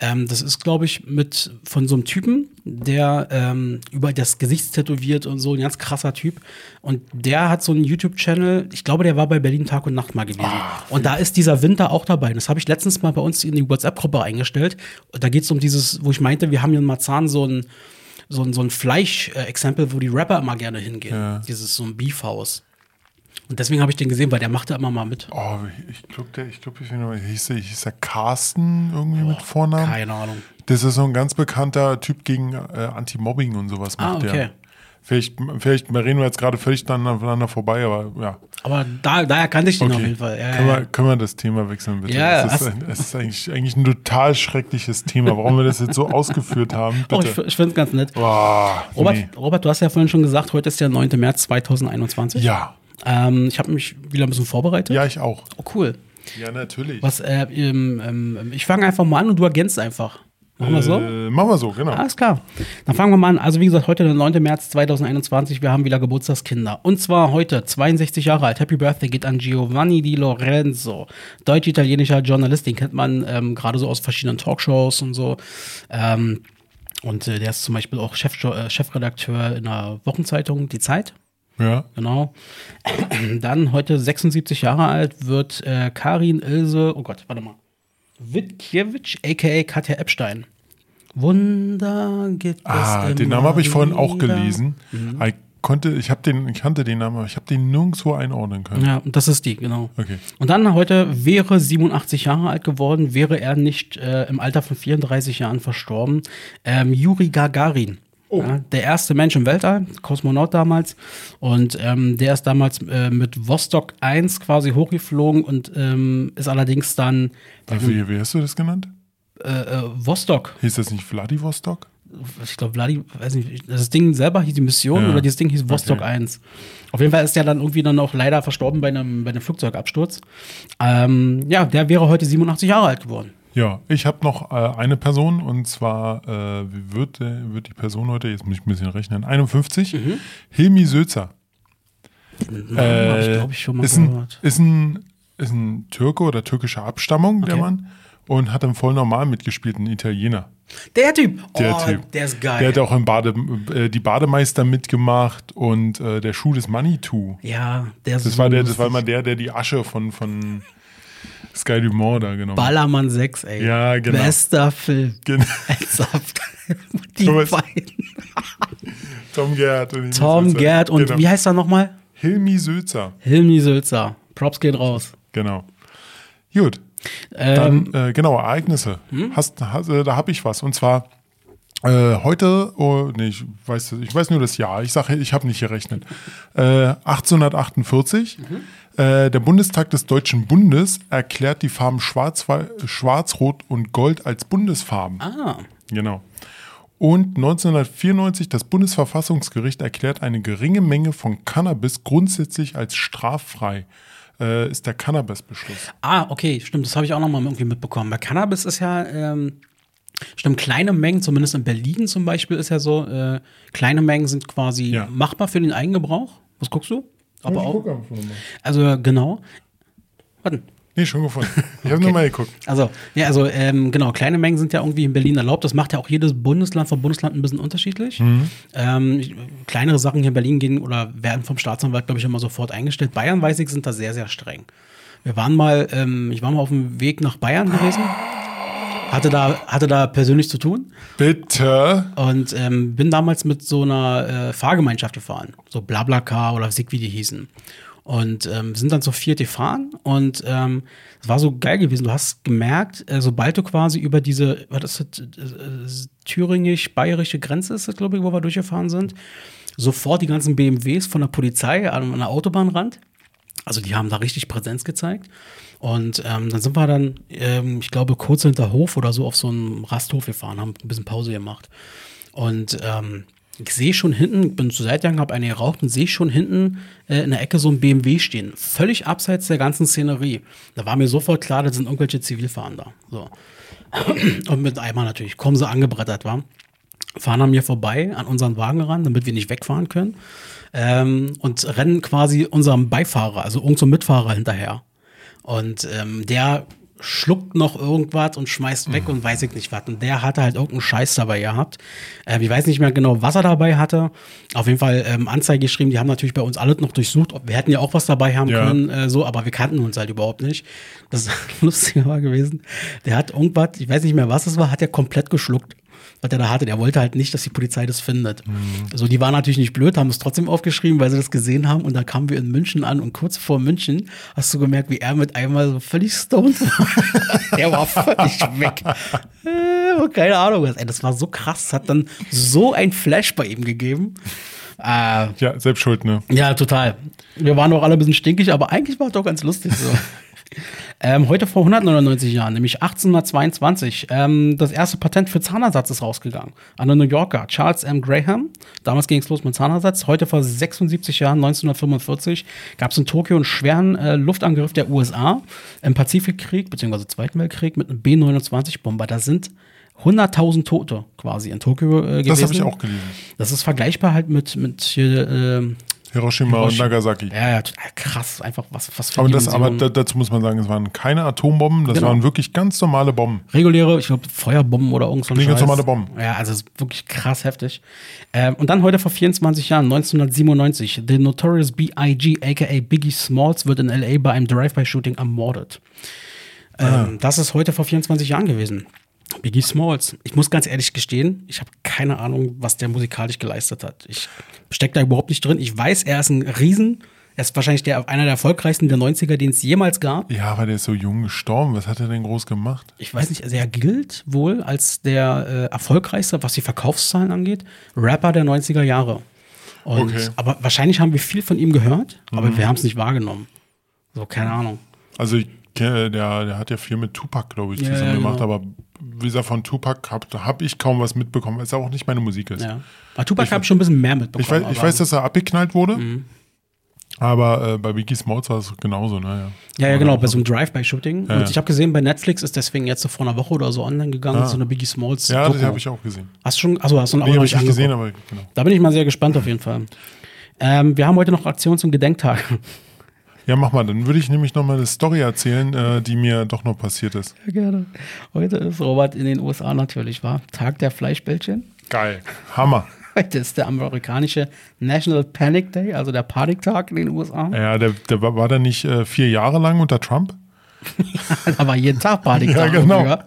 Ähm, das ist, glaube ich, mit von so einem Typen, der ähm, über das Gesicht tätowiert und so, ein ganz krasser Typ. Und der hat so einen YouTube-Channel, ich glaube, der war bei Berlin Tag und Nacht mal gewesen. und da ist dieser Winter auch dabei. Das habe ich letztens mal bei uns in die WhatsApp-Gruppe eingestellt. Und da geht es um dieses, wo ich meinte, wir haben hier in Marzahn so ein, so ein, so ein Fleisch-Exempel, wo die Rapper immer gerne hingehen. Ja. Dieses so ein Beefhaus. Und deswegen habe ich den gesehen, weil der macht da immer mal mit. oh, ich glaube, der, ich glaube, ich mehr, hieß der, hieß der Carsten irgendwie mit Vornamen? Keine Ahnung. Das ist so ein ganz bekannter Typ gegen äh, Anti-Mobbing und sowas Ah, macht okay. der. Vielleicht, vielleicht reden wir jetzt gerade völlig aneinander vorbei, aber ja. Aber da, daher kannte ich den auf Okay. jeden Fall. Ja, können, ja. Wir, können wir das Thema wechseln, bitte? Ja, es, ist, ein, es ist eigentlich, eigentlich ein total schreckliches Thema. Warum wir das jetzt so ausgeführt haben, Oh, ich, bitte. ich finde es ganz nett. Boah, Robert, nee. Robert, du hast ja vorhin schon gesagt, heute ist der 9. März 2021. Ja, Ähm, ich habe mich wieder ein bisschen vorbereitet. ja, ich auch. Oh, cool. Ja, natürlich. Was, äh, ähm, ähm, ich fange einfach mal an und du ergänzt einfach. Machen wir so? Äh, machen wir so, genau. Alles klar. Dann fangen wir mal an. Also, wie gesagt, heute der 9. März 2021. Wir haben wieder Geburtstagskinder. Und zwar heute 62 Jahre alt. Happy Birthday geht an Giovanni Di Lorenzo. Deutsch-italienischer Journalist. Den kennt man ähm, gerade so aus verschiedenen Talkshows und so. Ähm, und äh, der ist zum Beispiel auch Chef, äh, Chefredakteur in der Wochenzeitung Die Zeit. Ja. Genau. <clears throat> Dann heute 76 Jahre alt wird äh, Karin Ilse, oh Gott, warte mal. Witkiewicz, a.k.a. Katja Epstein. Wunder gibt es Ah, den Namen habe ich vorhin auch gelesen. Ich konnte, ich habe den, ich kannte den Namen, aber ich habe den nirgendwo einordnen können. Ja, und das ist die, genau. Okay. Und dann heute wäre 87 Jahre alt geworden, wäre er nicht äh, im Alter von 34 Jahren verstorben. Ähm, Juri Gagarin. Ja, der erste Mensch im Weltall, Kosmonaut damals. Und ähm, der ist damals äh, mit Vostok 1 quasi hochgeflogen und ähm, ist allerdings dann Wie, wie hast du das genannt? äh, äh, Vostok. Hieß das nicht Vladivostok? Ich glaube, Vladi, weiß nicht, das Ding selber hieß die Mission Ja. oder dieses Ding hieß Vostok Okay. 1. Auf jeden Fall ist der dann irgendwie dann auch leider verstorben bei einem, bei einem Flugzeugabsturz. Ähm, ja, der wäre heute 87 Jahre alt geworden. Ja, ich habe noch äh, eine Person und zwar äh, wie wird, äh, wird die Person heute, jetzt muss ich ein bisschen rechnen, 51, Mhm. Hilmi Sözer. Namen hab ich, glaube ich, schon mal Äh, ist ein, gehört. ist, ein, ist ein Türke oder türkischer Abstammung, der Okay. Mann, und hat im voll normal mitgespielt, ein Italiener. Der Typ. Der oh, Typ. Der ist geil. Der hat auch im Bade, äh, die Bademeister mitgemacht und äh, der Schuh des Manitou. ja, der ist Das so war der, das war mal der, der die Asche von, von Sky Dumont da genommen. Ballermann 6, ey. Ja, genau. Bester Film. Genau. <laughs> Die Thomas- beiden. Tom Gerd. und Tom. Gerd und genau. wie heißt er nochmal? Hilmi Sülzer. Hilmi Sülzer. Props gehen raus. Genau. Gut. Ähm, Dann, äh, genau, Ereignisse. Hm? Hast, hast, äh, da habe ich was. Und zwar äh, heute, oh, nee, ich weiß, ich weiß nur das Jahr. Ich sage, ich habe nicht gerechnet. Äh, 1848. Mhm. Äh, der Bundestag des Deutschen Bundes erklärt die Farben Schwarz, Schwarz, Rot und Gold als Bundesfarben. ah, Genau. Und 1994 das Bundesverfassungsgericht erklärt eine geringe Menge von Cannabis grundsätzlich als straffrei. Äh, ist der Cannabis-Beschluss. ah, okay, stimmt, das habe ich auch noch mal irgendwie mitbekommen. Bei Cannabis ist ja, ähm, stimmt, kleine Mengen, zumindest in Berlin zum Beispiel ist ja so, äh, kleine Mengen sind quasi Ja. machbar für den Eigengebrauch. Was guckst du? Aber auch. Also genau. Warte. Nee, schon gefunden. <laughs> Ich habe nur mal geguckt. Also, ja, also ähm, genau, kleine Mengen sind ja irgendwie in Berlin erlaubt. Das macht ja auch jedes Bundesland vom Bundesland ein bisschen unterschiedlich. Mhm. Ähm, kleinere Sachen hier in Berlin gehen oder werden vom Staatsanwalt, glaube ich, immer sofort eingestellt. Bayern, weiß ich, sind da sehr, sehr streng. Wir waren mal, ähm, ich war mal auf dem Weg nach Bayern gewesen. Hatte da, hatte da persönlich zu tun Bitte. und ähm, bin damals mit so einer äh, Fahrgemeinschaft gefahren. So Blablacar oder Sig, wie die hießen. Und ähm, sind dann zu viert gefahren und ähm, es war so geil gewesen. Du hast gemerkt, äh, sobald du quasi über diese, was ist das, äh, thüringisch-bayerische Grenze ist das, glaube ich, wo wir durchgefahren sind, sofort die ganzen BMWs von der Polizei an, an der Autobahnrand. Also die haben da richtig Präsenz gezeigt. Und ähm, dann sind wir dann, ähm, ich glaube, kurz hinter Hof oder so auf so einen Rasthof gefahren, haben ein bisschen Pause gemacht. Und ähm, ich sehe schon hinten, bin zur Seite gegangen, habe eine geraucht und sehe schon hinten äh, in der Ecke so ein BMW stehen. Völlig abseits der ganzen Szenerie. Da war mir sofort klar, das sind irgendwelche Zivilfahnder. So. <clears throat> Und mit Eimer natürlich. Kommen sie angebrettert, war. Fahren an mir vorbei, an unseren Wagen ran, damit wir nicht wegfahren können. Ähm, und rennen quasi unserem Beifahrer, also irgendeinem Mitfahrer hinterher. Und ähm, der schluckt noch irgendwas und schmeißt weg und weiß ich nicht was. Und der hatte halt irgendeinen Scheiß dabei gehabt. Ähm, ich weiß nicht mehr genau, was er dabei hatte. Auf jeden Fall ähm, Anzeige geschrieben. Die haben natürlich bei uns alle noch durchsucht. Wir hätten ja auch was dabei haben Ja. können, äh, so, aber wir kannten uns halt überhaupt nicht. Das <laughs> Lustige war gewesen. Der hat irgendwas, ich weiß nicht mehr, was es war, hat er komplett geschluckt. Was er da hatte, der wollte halt nicht, dass die Polizei das findet. So, die waren natürlich nicht blöd, haben es trotzdem aufgeschrieben, weil sie das gesehen haben. Und dann kamen wir in München an und kurz vor München hast du gemerkt, wie er mit einmal so völlig stoned war. <laughs> der war völlig weg. Äh, und keine Ahnung was. Ey, das war so krass. Hat dann so ein Flash bei ihm gegeben. Äh, Ja, selbst schuld, ne? ja, total. Wir waren auch alle ein bisschen stinkig, aber eigentlich war es doch ganz lustig so. <laughs> ähm, heute vor 199 Jahren, nämlich 1822, ähm, das erste Patent für Zahnersatz ist rausgegangen. An den New Yorker Charles M. Graham. Damals ging es los mit Zahnersatz. Heute vor 76 Jahren, 1945, gab es in Tokio einen schweren äh, Luftangriff der USA im Pazifikkrieg, beziehungsweise Zweiten Weltkrieg, mit einem B-29-Bomber. Da sind 100.000 Tote quasi in Tokio äh, gewesen. Das habe ich auch gelesen. Das ist vergleichbar halt mit, mit hier, äh, Hiroshima, und Nagasaki. Ja, ja, krass, einfach was, was für Aber, das, aber dazu muss man sagen, es waren keine Atombomben, das Genau. waren wirklich ganz normale Bomben. reguläre, ich glaube, Feuerbomben oder irgend so ein Nee, ganz normale Bomben. Ja, also es ist wirklich krass heftig. Ähm, und dann heute vor 24 Jahren, 1997, The Notorious B.I.G., aka Biggie Smalls, wird in L.A. bei einem Drive-By-Shooting ermordet. Ah. Ähm, Das ist heute vor 24 Jahren gewesen. Biggie Smalls. Ich muss ganz ehrlich gestehen, ich habe keine Ahnung, was der musikalisch geleistet hat. Ich stecke da überhaupt nicht drin. Ich weiß, er ist ein Riesen. Er ist wahrscheinlich der, einer der erfolgreichsten der 90er, den es jemals gab. Ja, aber der ist so jung gestorben. Was hat er denn groß gemacht? ich weiß nicht, also er gilt wohl als der äh, erfolgreichste, was die Verkaufszahlen angeht, Rapper der 90er Jahre. Und, Okay. Aber wahrscheinlich haben wir viel von ihm gehört, aber wir haben es nicht wahrgenommen. So, keine Ahnung. Also ich kenne, der, der hat ja viel mit Tupac, glaube ich, Ja, zusammen ja, gemacht, genau. aber wie gesagt, von Tupac habe hab ich kaum was mitbekommen, weil es auch nicht meine Musik ist. Ja. Aber Tupac habe ich schon ein bisschen mehr mitbekommen. Ich, weiß, ich Mhm. weiß, dass er abgeknallt wurde, aber äh, bei Biggie Smalls war es genauso, ne? Ja, ja, genau, bei so einem Drive-By-Shooting. Ja, Und ja. ich habe gesehen, bei Netflix ist deswegen jetzt so vor einer Woche oder so online gegangen, Ah. so eine Biggie Smalls. Ja, Doku. das habe ich auch gesehen. Hast du schon, also hast du noch Nee, habe ich nicht nicht gesehen, angeguckt. aber genau. Da bin ich mal sehr gespannt auf jeden Fall. Ähm, wir haben heute noch Aktion zum Gedenktag. Ja, mach mal, dann würde ich nämlich noch mal eine Story erzählen, äh, die mir doch noch passiert ist. Ja, gerne. Heute ist Robert in den USA natürlich, war Tag der Fleischbällchen. Geil. Hammer. Heute ist der amerikanische National Panic Day, also der Paniktag in den USA. Ja, der, der war, war der nicht äh, vier Jahre lang unter Trump? <laughs> Da war jeden Tag Paniktag. Ja, genau. Ja.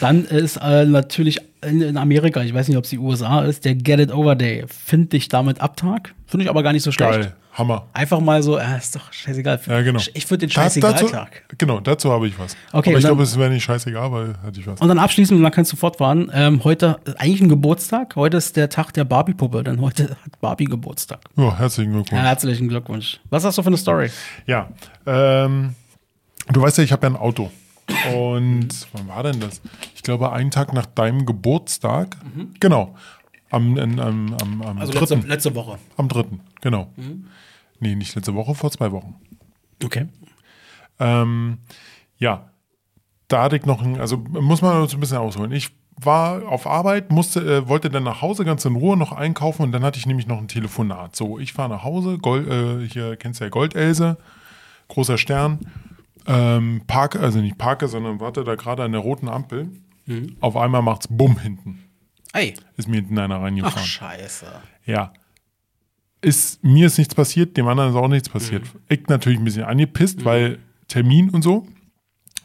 Dann ist äh, natürlich in, in Amerika, ich weiß nicht, ob es die USA ist, der Get It Over Day. Finde ich damit ab Tag. Finde ich aber gar nicht so schlecht. Geil. Hammer. Einfach mal so, äh, ist doch scheißegal. Ja, genau. Ich würde den Scheißegal-Tag. Genau, dazu habe ich was. Okay, aber ich glaube, es wäre nicht scheißegal, weil hatte ich was. Und dann abschließend, und dann kannst du fortfahren. Ähm, heute ist eigentlich ein Geburtstag. Heute ist der Tag der Barbie-Puppe, denn heute hat Barbie Geburtstag. Ja, herzlichen Glückwunsch. Ja, herzlichen Glückwunsch. Was hast du für eine Story? Ja, ähm, du weißt ja, ich habe ja ein Auto. Und wann war denn das? Ich glaube, einen Tag nach deinem Geburtstag. Genau. Am, am, am, am, Also dritten. letzte, letzte Woche. Am dritten, genau. Nee, nicht letzte Woche, vor zwei Wochen. Okay. Ähm, ja, da hatte ich noch ein, also muss man so ein bisschen ausholen. Ich war auf Arbeit, musste, äh, wollte dann nach Hause ganz in Ruhe noch einkaufen und dann hatte ich nämlich noch ein Telefonat. So, ich fahre nach Hause, Gold, äh, hier kennst du ja Goldelse, großer Stern, ähm, parke, also nicht parke, sondern warte da gerade an der roten Ampel. Auf einmal macht's Bumm hinten. Ey. Ist mir hinten einer Ach, reingefahren. scheiße. Ja. Ist, mir ist nichts passiert, dem anderen ist auch nichts passiert. Mhm. Ich natürlich ein bisschen angepisst, weil Termin und so.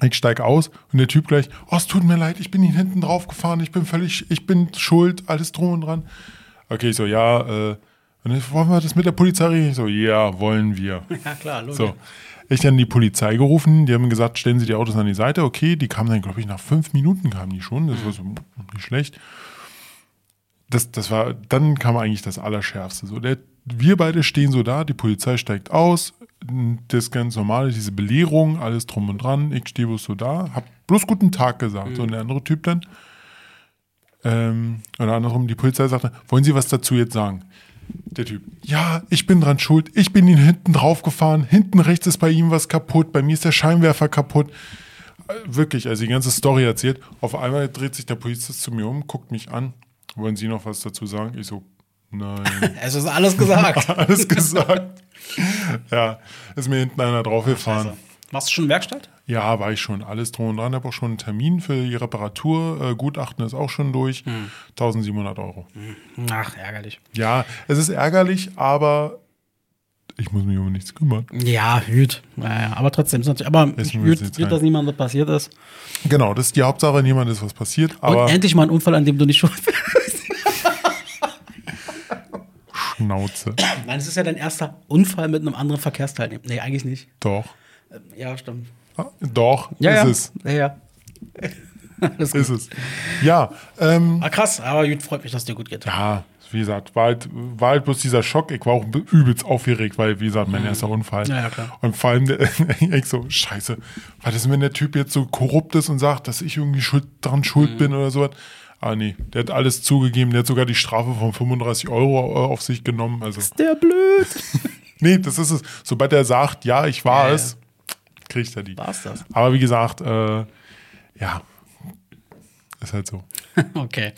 Ich steige aus und der Typ gleich, oh, es tut mir leid, ich bin ihn hinten drauf gefahren, ich bin völlig, ich bin schuld, alles drum und dran. Okay, ich so, ja, äh, und dann, wollen wir das mit der Polizei reden? Ich so, ja, wollen wir. <laughs> Ja, klar, logisch. So. Ich dann die Polizei gerufen, die haben gesagt, stellen Sie die Autos an die Seite. Okay, die kamen dann, glaube ich, nach fünf Minuten kamen die schon. Das war so nicht schlecht. Das, das war, dann kam eigentlich das Allerschärfste. So, der, wir beide stehen so da, die Polizei steigt aus, das ganz normale, diese Belehrung, alles drum und dran. Ich stehe bloß so da, hab bloß guten Tag gesagt. So, und der andere Typ dann, ähm, oder andersrum, die Polizei sagte, wollen Sie was dazu jetzt sagen? Der Typ, ja, ich bin dran schuld, ich bin ihn hinten drauf gefahren, hinten rechts ist bei ihm was kaputt, bei mir ist der Scheinwerfer kaputt. Äh, Wirklich, also die ganze Story erzählt. Auf einmal dreht sich der Polizist zu mir um, guckt mich an. Wollen Sie noch was dazu sagen? Ich so, nein. <laughs> Es ist alles gesagt. <laughs> Alles gesagt. ja, ist mir hinten einer draufgefahren. Also, Machst du schon Werkstatt? Ja, war ich schon. Alles drum und dran. Habe auch schon einen Termin für die Reparatur. Äh, Gutachten ist auch schon durch. 1700 Euro. Ach, ärgerlich. Ja, es ist ärgerlich, aber ich muss mich um nichts kümmern. Ja, hüt. Ja, ja, aber trotzdem. ist natürlich- Aber ich hüt, hüt, dass niemandem was passiert ist. Genau, das ist die Hauptsache. Niemand ist was passiert. Und endlich mal ein Unfall, an dem du nicht schuld bist. Schnauze. <coughs> Nein, es ist ja dein erster Unfall mit einem anderen Verkehrsteilnehmer. Nee, eigentlich nicht. Doch. Ja, stimmt. Ah, Doch, Ja, ist ja. Ja, ja. <laughs> Gut. es. Ist es. Ja, ähm, Ah, krass, aber gut, freut mich, dass dir gut geht. ja, wie gesagt, war halt, war halt bloß dieser Schock. Ich war auch übelst aufgeregt, weil, wie gesagt, mein erster Unfall. Mhm. Ja, ja, klar. Und vor allem, ich <laughs> so, scheiße, was ist, wenn der Typ jetzt so korrupt ist und sagt, dass ich irgendwie schuld, dran Mhm. schuld bin oder sowas? Ah, nee, der hat alles zugegeben, der hat sogar die Strafe von 35 Euro äh, auf sich genommen. Also, Der blöd. <laughs> nee, das ist es. Sobald er sagt, ja, ich war Ja, es, kriegt er die. War's das? Aber wie gesagt, äh, ja, ist halt so. <laughs> okay.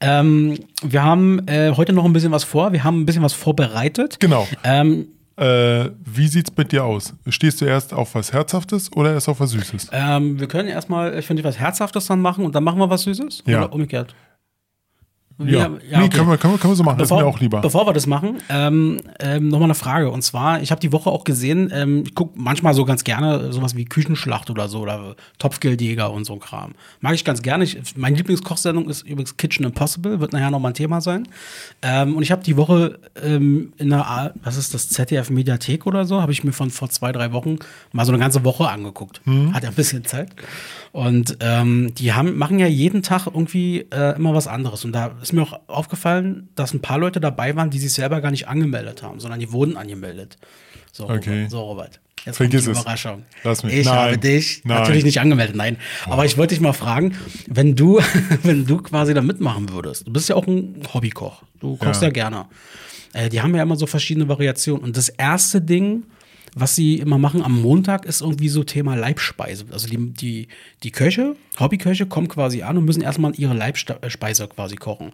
Ähm, wir haben äh, heute noch ein bisschen was vor. Wir haben ein bisschen was vorbereitet. Genau. Ähm, Äh, wie sieht's mit dir aus? Stehst du erst auf was Herzhaftes oder erst auf was Süßes? ähm, wir können erstmal, ich finde, was Herzhaftes dann machen und dann machen wir was Süßes? Ja. Oder umgekehrt? Ja, ja, nee, okay. können, wir, können, wir, können wir so machen, das ist mir auch lieber. Bevor wir das machen, ähm, ähm, nochmal eine Frage. Und zwar, ich habe die Woche auch gesehen, ähm, ich gucke manchmal so ganz gerne sowas wie Küchenschlacht oder so oder Topfgeldjäger und so ein Kram. Mag ich ganz gerne. Ich, meine Lieblingskochsendung ist übrigens Kitchen Impossible, wird nachher nochmal ein Thema sein. Ähm, und ich habe die Woche ähm, in der, A- was ist das, ZDF Mediathek oder so, habe ich mir von vor zwei, drei Wochen mal so eine ganze Woche angeguckt. Hat ja ein bisschen Zeit. Und ähm, die haben, machen ja jeden Tag irgendwie äh, immer was anderes. Und da ist mir auch aufgefallen, dass ein paar Leute dabei waren, die sich selber gar nicht angemeldet haben, sondern die wurden angemeldet. So, Okay. Robert, so Robert. Jetzt Vergiss kommt die es. Überraschung. Lass mich. Ich Nein. habe dich Nein. natürlich nicht angemeldet, nein. Aber ich wollte dich mal fragen, wenn du, <laughs> wenn du quasi da mitmachen würdest, du bist ja auch ein Hobbykoch, du kochst ja, Ja. gerne. Äh, die haben ja immer so verschiedene Variationen. Und das erste Ding, was sie immer machen am Montag, ist irgendwie so Thema Leibspeise. Also die, die, die Köche, Hobbyköche, kommen quasi an und müssen erstmal ihre Leibspeise quasi kochen.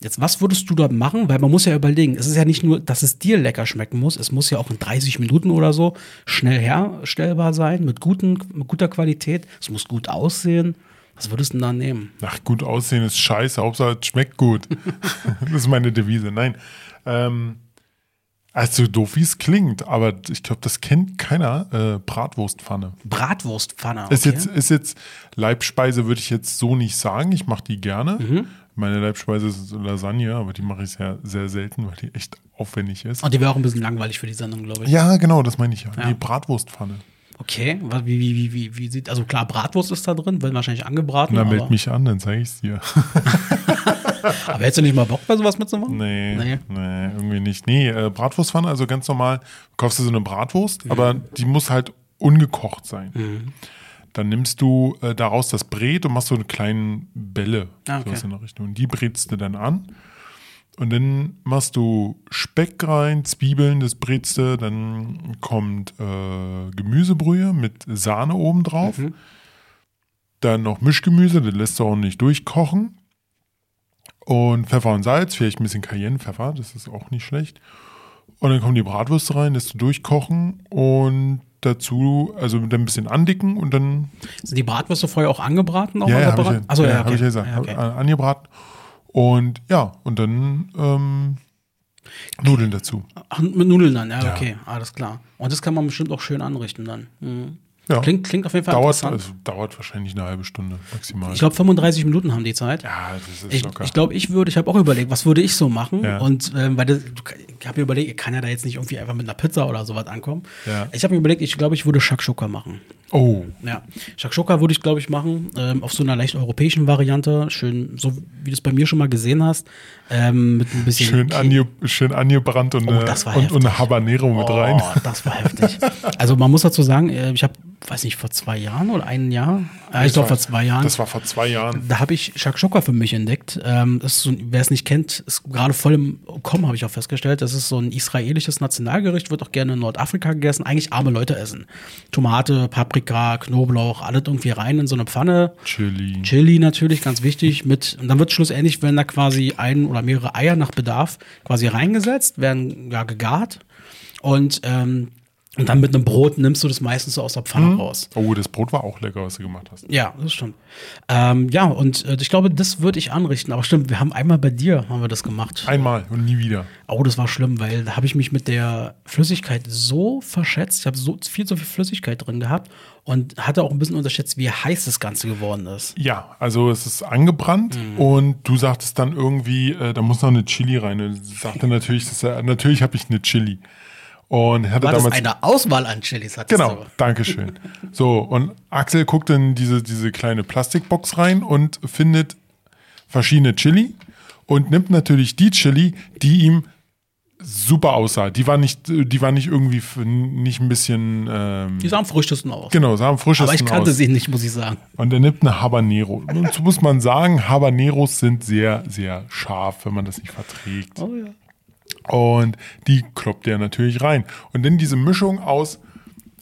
Jetzt, was würdest du dort machen? Weil man muss ja überlegen, es ist ja nicht nur, dass es dir lecker schmecken muss, es muss ja auch in 30 Minuten oder so schnell herstellbar sein, mit, guten, mit guter Qualität. Es muss gut aussehen. Was würdest du denn da nehmen? Ach, gut aussehen ist scheiße, Hauptsache es schmeckt gut. <laughs> das ist meine Devise. Nein. Ähm, also doof wie es klingt, aber ich glaube, das kennt keiner. Äh, Bratwurstpfanne. Bratwurstpfanne. Ist, okay. jetzt, ist jetzt Leibspeise, würde ich jetzt so nicht sagen. Ich mache die gerne. Mhm. Meine Leibspeise ist Lasagne, aber die mache ich sehr, sehr selten, weil die echt aufwendig ist. Und die wäre auch ein bisschen langweilig für die Sendung, glaube ich. Ja, genau, das meine ich ja. Ja. Die Bratwurstpfanne. Okay, wie, wie, wie, wie, wie sieht, also klar, Bratwurst ist da drin, wird wahrscheinlich angebraten. Na, meld mich an, dann zeige ich es dir. <laughs> aber hättest du nicht mal Bock, bei sowas mitzumachen? Nee, Nee. nee, irgendwie nicht. Nee, äh, Bratwurstpfanne, also ganz normal, kaufst du so eine Bratwurst, Mhm. aber die muss halt ungekocht sein. Dann nimmst du äh, daraus das Brät und machst so eine kleine Bälle, Ah, okay. in der Richtung. Und die brätst du dann an. Und dann machst du Speck rein, Zwiebeln, das brätst du. Dann kommt äh, Gemüsebrühe mit Sahne oben drauf. Mhm. Dann noch Mischgemüse, das lässt du auch nicht durchkochen. Und Pfeffer und Salz, vielleicht ein bisschen Cayennepfeffer, das ist auch nicht schlecht. Und dann kommen die Bratwürste rein, du durchkochen und dazu, also dann ein bisschen andicken und dann, Sind die Bratwürste vorher auch angebraten? Auch ja, ja, habe ja, Achso, ja, ja, okay. hab ich ja gesagt, Ja, okay. angebraten. Und ja, und dann ähm, Nudeln dazu. Ach, mit Nudeln dann, ja, Ja. okay, alles klar. Und das kann man bestimmt auch schön anrichten dann. Mhm. Ja. Klingt, klingt auf jeden Fall Dauert, also, dauert wahrscheinlich eine halbe Stunde maximal. Ich glaube, 35 Minuten haben die Zeit. ja, das ist Ich, locker. ich glaube, ich würde, ich habe auch überlegt, was würde ich so machen? Ja. Und ähm, weil das, ich habe mir überlegt, ich kann ja da jetzt nicht irgendwie einfach mit einer Pizza oder sowas ankommen. Ja. Ich habe mir überlegt, ich glaube, ich würde Shakshuka machen. Oh, Ja, Shakshuka würde ich, glaube ich, machen, ähm, auf so einer leicht europäischen Variante, schön, so wie du es bei mir schon mal gesehen hast, ähm, mit ein bisschen schön, ange, schön angebrannt und, Oh, war und, und heftig. Habanero mit rein. Oh, das war heftig. Also man muss dazu sagen, äh, ich habe, weiß nicht, vor zwei Jahren oder ein Jahr, äh, ich glaube vor zwei Jahren, Das war vor zwei Jahren. da habe ich Shakshuka für mich entdeckt. Ähm, so, wer es nicht kennt, ist gerade voll im Kommen, habe ich auch festgestellt. Das ist so ein israelisches Nationalgericht, wird auch gerne in Nordafrika gegessen. Eigentlich arme Leute essen. Tomate, Paprika, Knoblauch, alles irgendwie rein in so eine Pfanne. Chili. Chili natürlich, ganz wichtig. Mit, und dann wird schlussendlich, wenn da quasi ein oder mehrere Eier nach Bedarf quasi reingesetzt, werden ja gegart. Und, ähm, und dann mit einem Brot nimmst du das meistens so aus der Pfanne raus. Oh, das Brot war auch lecker, was du gemacht hast. Ja, das stimmt. Ähm, ja, und äh, ich glaube, das würde ich anrichten. Aber stimmt, wir haben einmal bei dir haben wir das gemacht. Einmal und nie wieder. Oh, das war schlimm, weil da habe ich mich mit der Flüssigkeit so verschätzt. Ich habe so viel zu viel Flüssigkeit drin gehabt und hatte auch ein bisschen unterschätzt, wie heiß das Ganze geworden ist. Ja, also es ist angebrannt Mhm. und du sagtest dann irgendwie, äh, da muss noch eine Chili rein. Und ich sagte <laughs> natürlich, das, natürlich habe ich eine Chili. Und hatte War das damals. eine Auswahl an Chilis? Hattest Genau, du? danke schön. So, und Axel guckt in diese, diese kleine Plastikbox rein und findet verschiedene Chili und nimmt natürlich die Chili, die ihm super aussah. Die war nicht, die war nicht irgendwie nicht ein bisschen ähm, Die sah am frischesten aus. genau, sah am frischesten Aber ich kannte aus. sie nicht, muss ich sagen. Und er nimmt eine Habanero. Und so muss man sagen, Habaneros sind sehr, sehr scharf, wenn man das nicht verträgt. Oh ja. Und die kloppt er natürlich rein. Und dann diese Mischung aus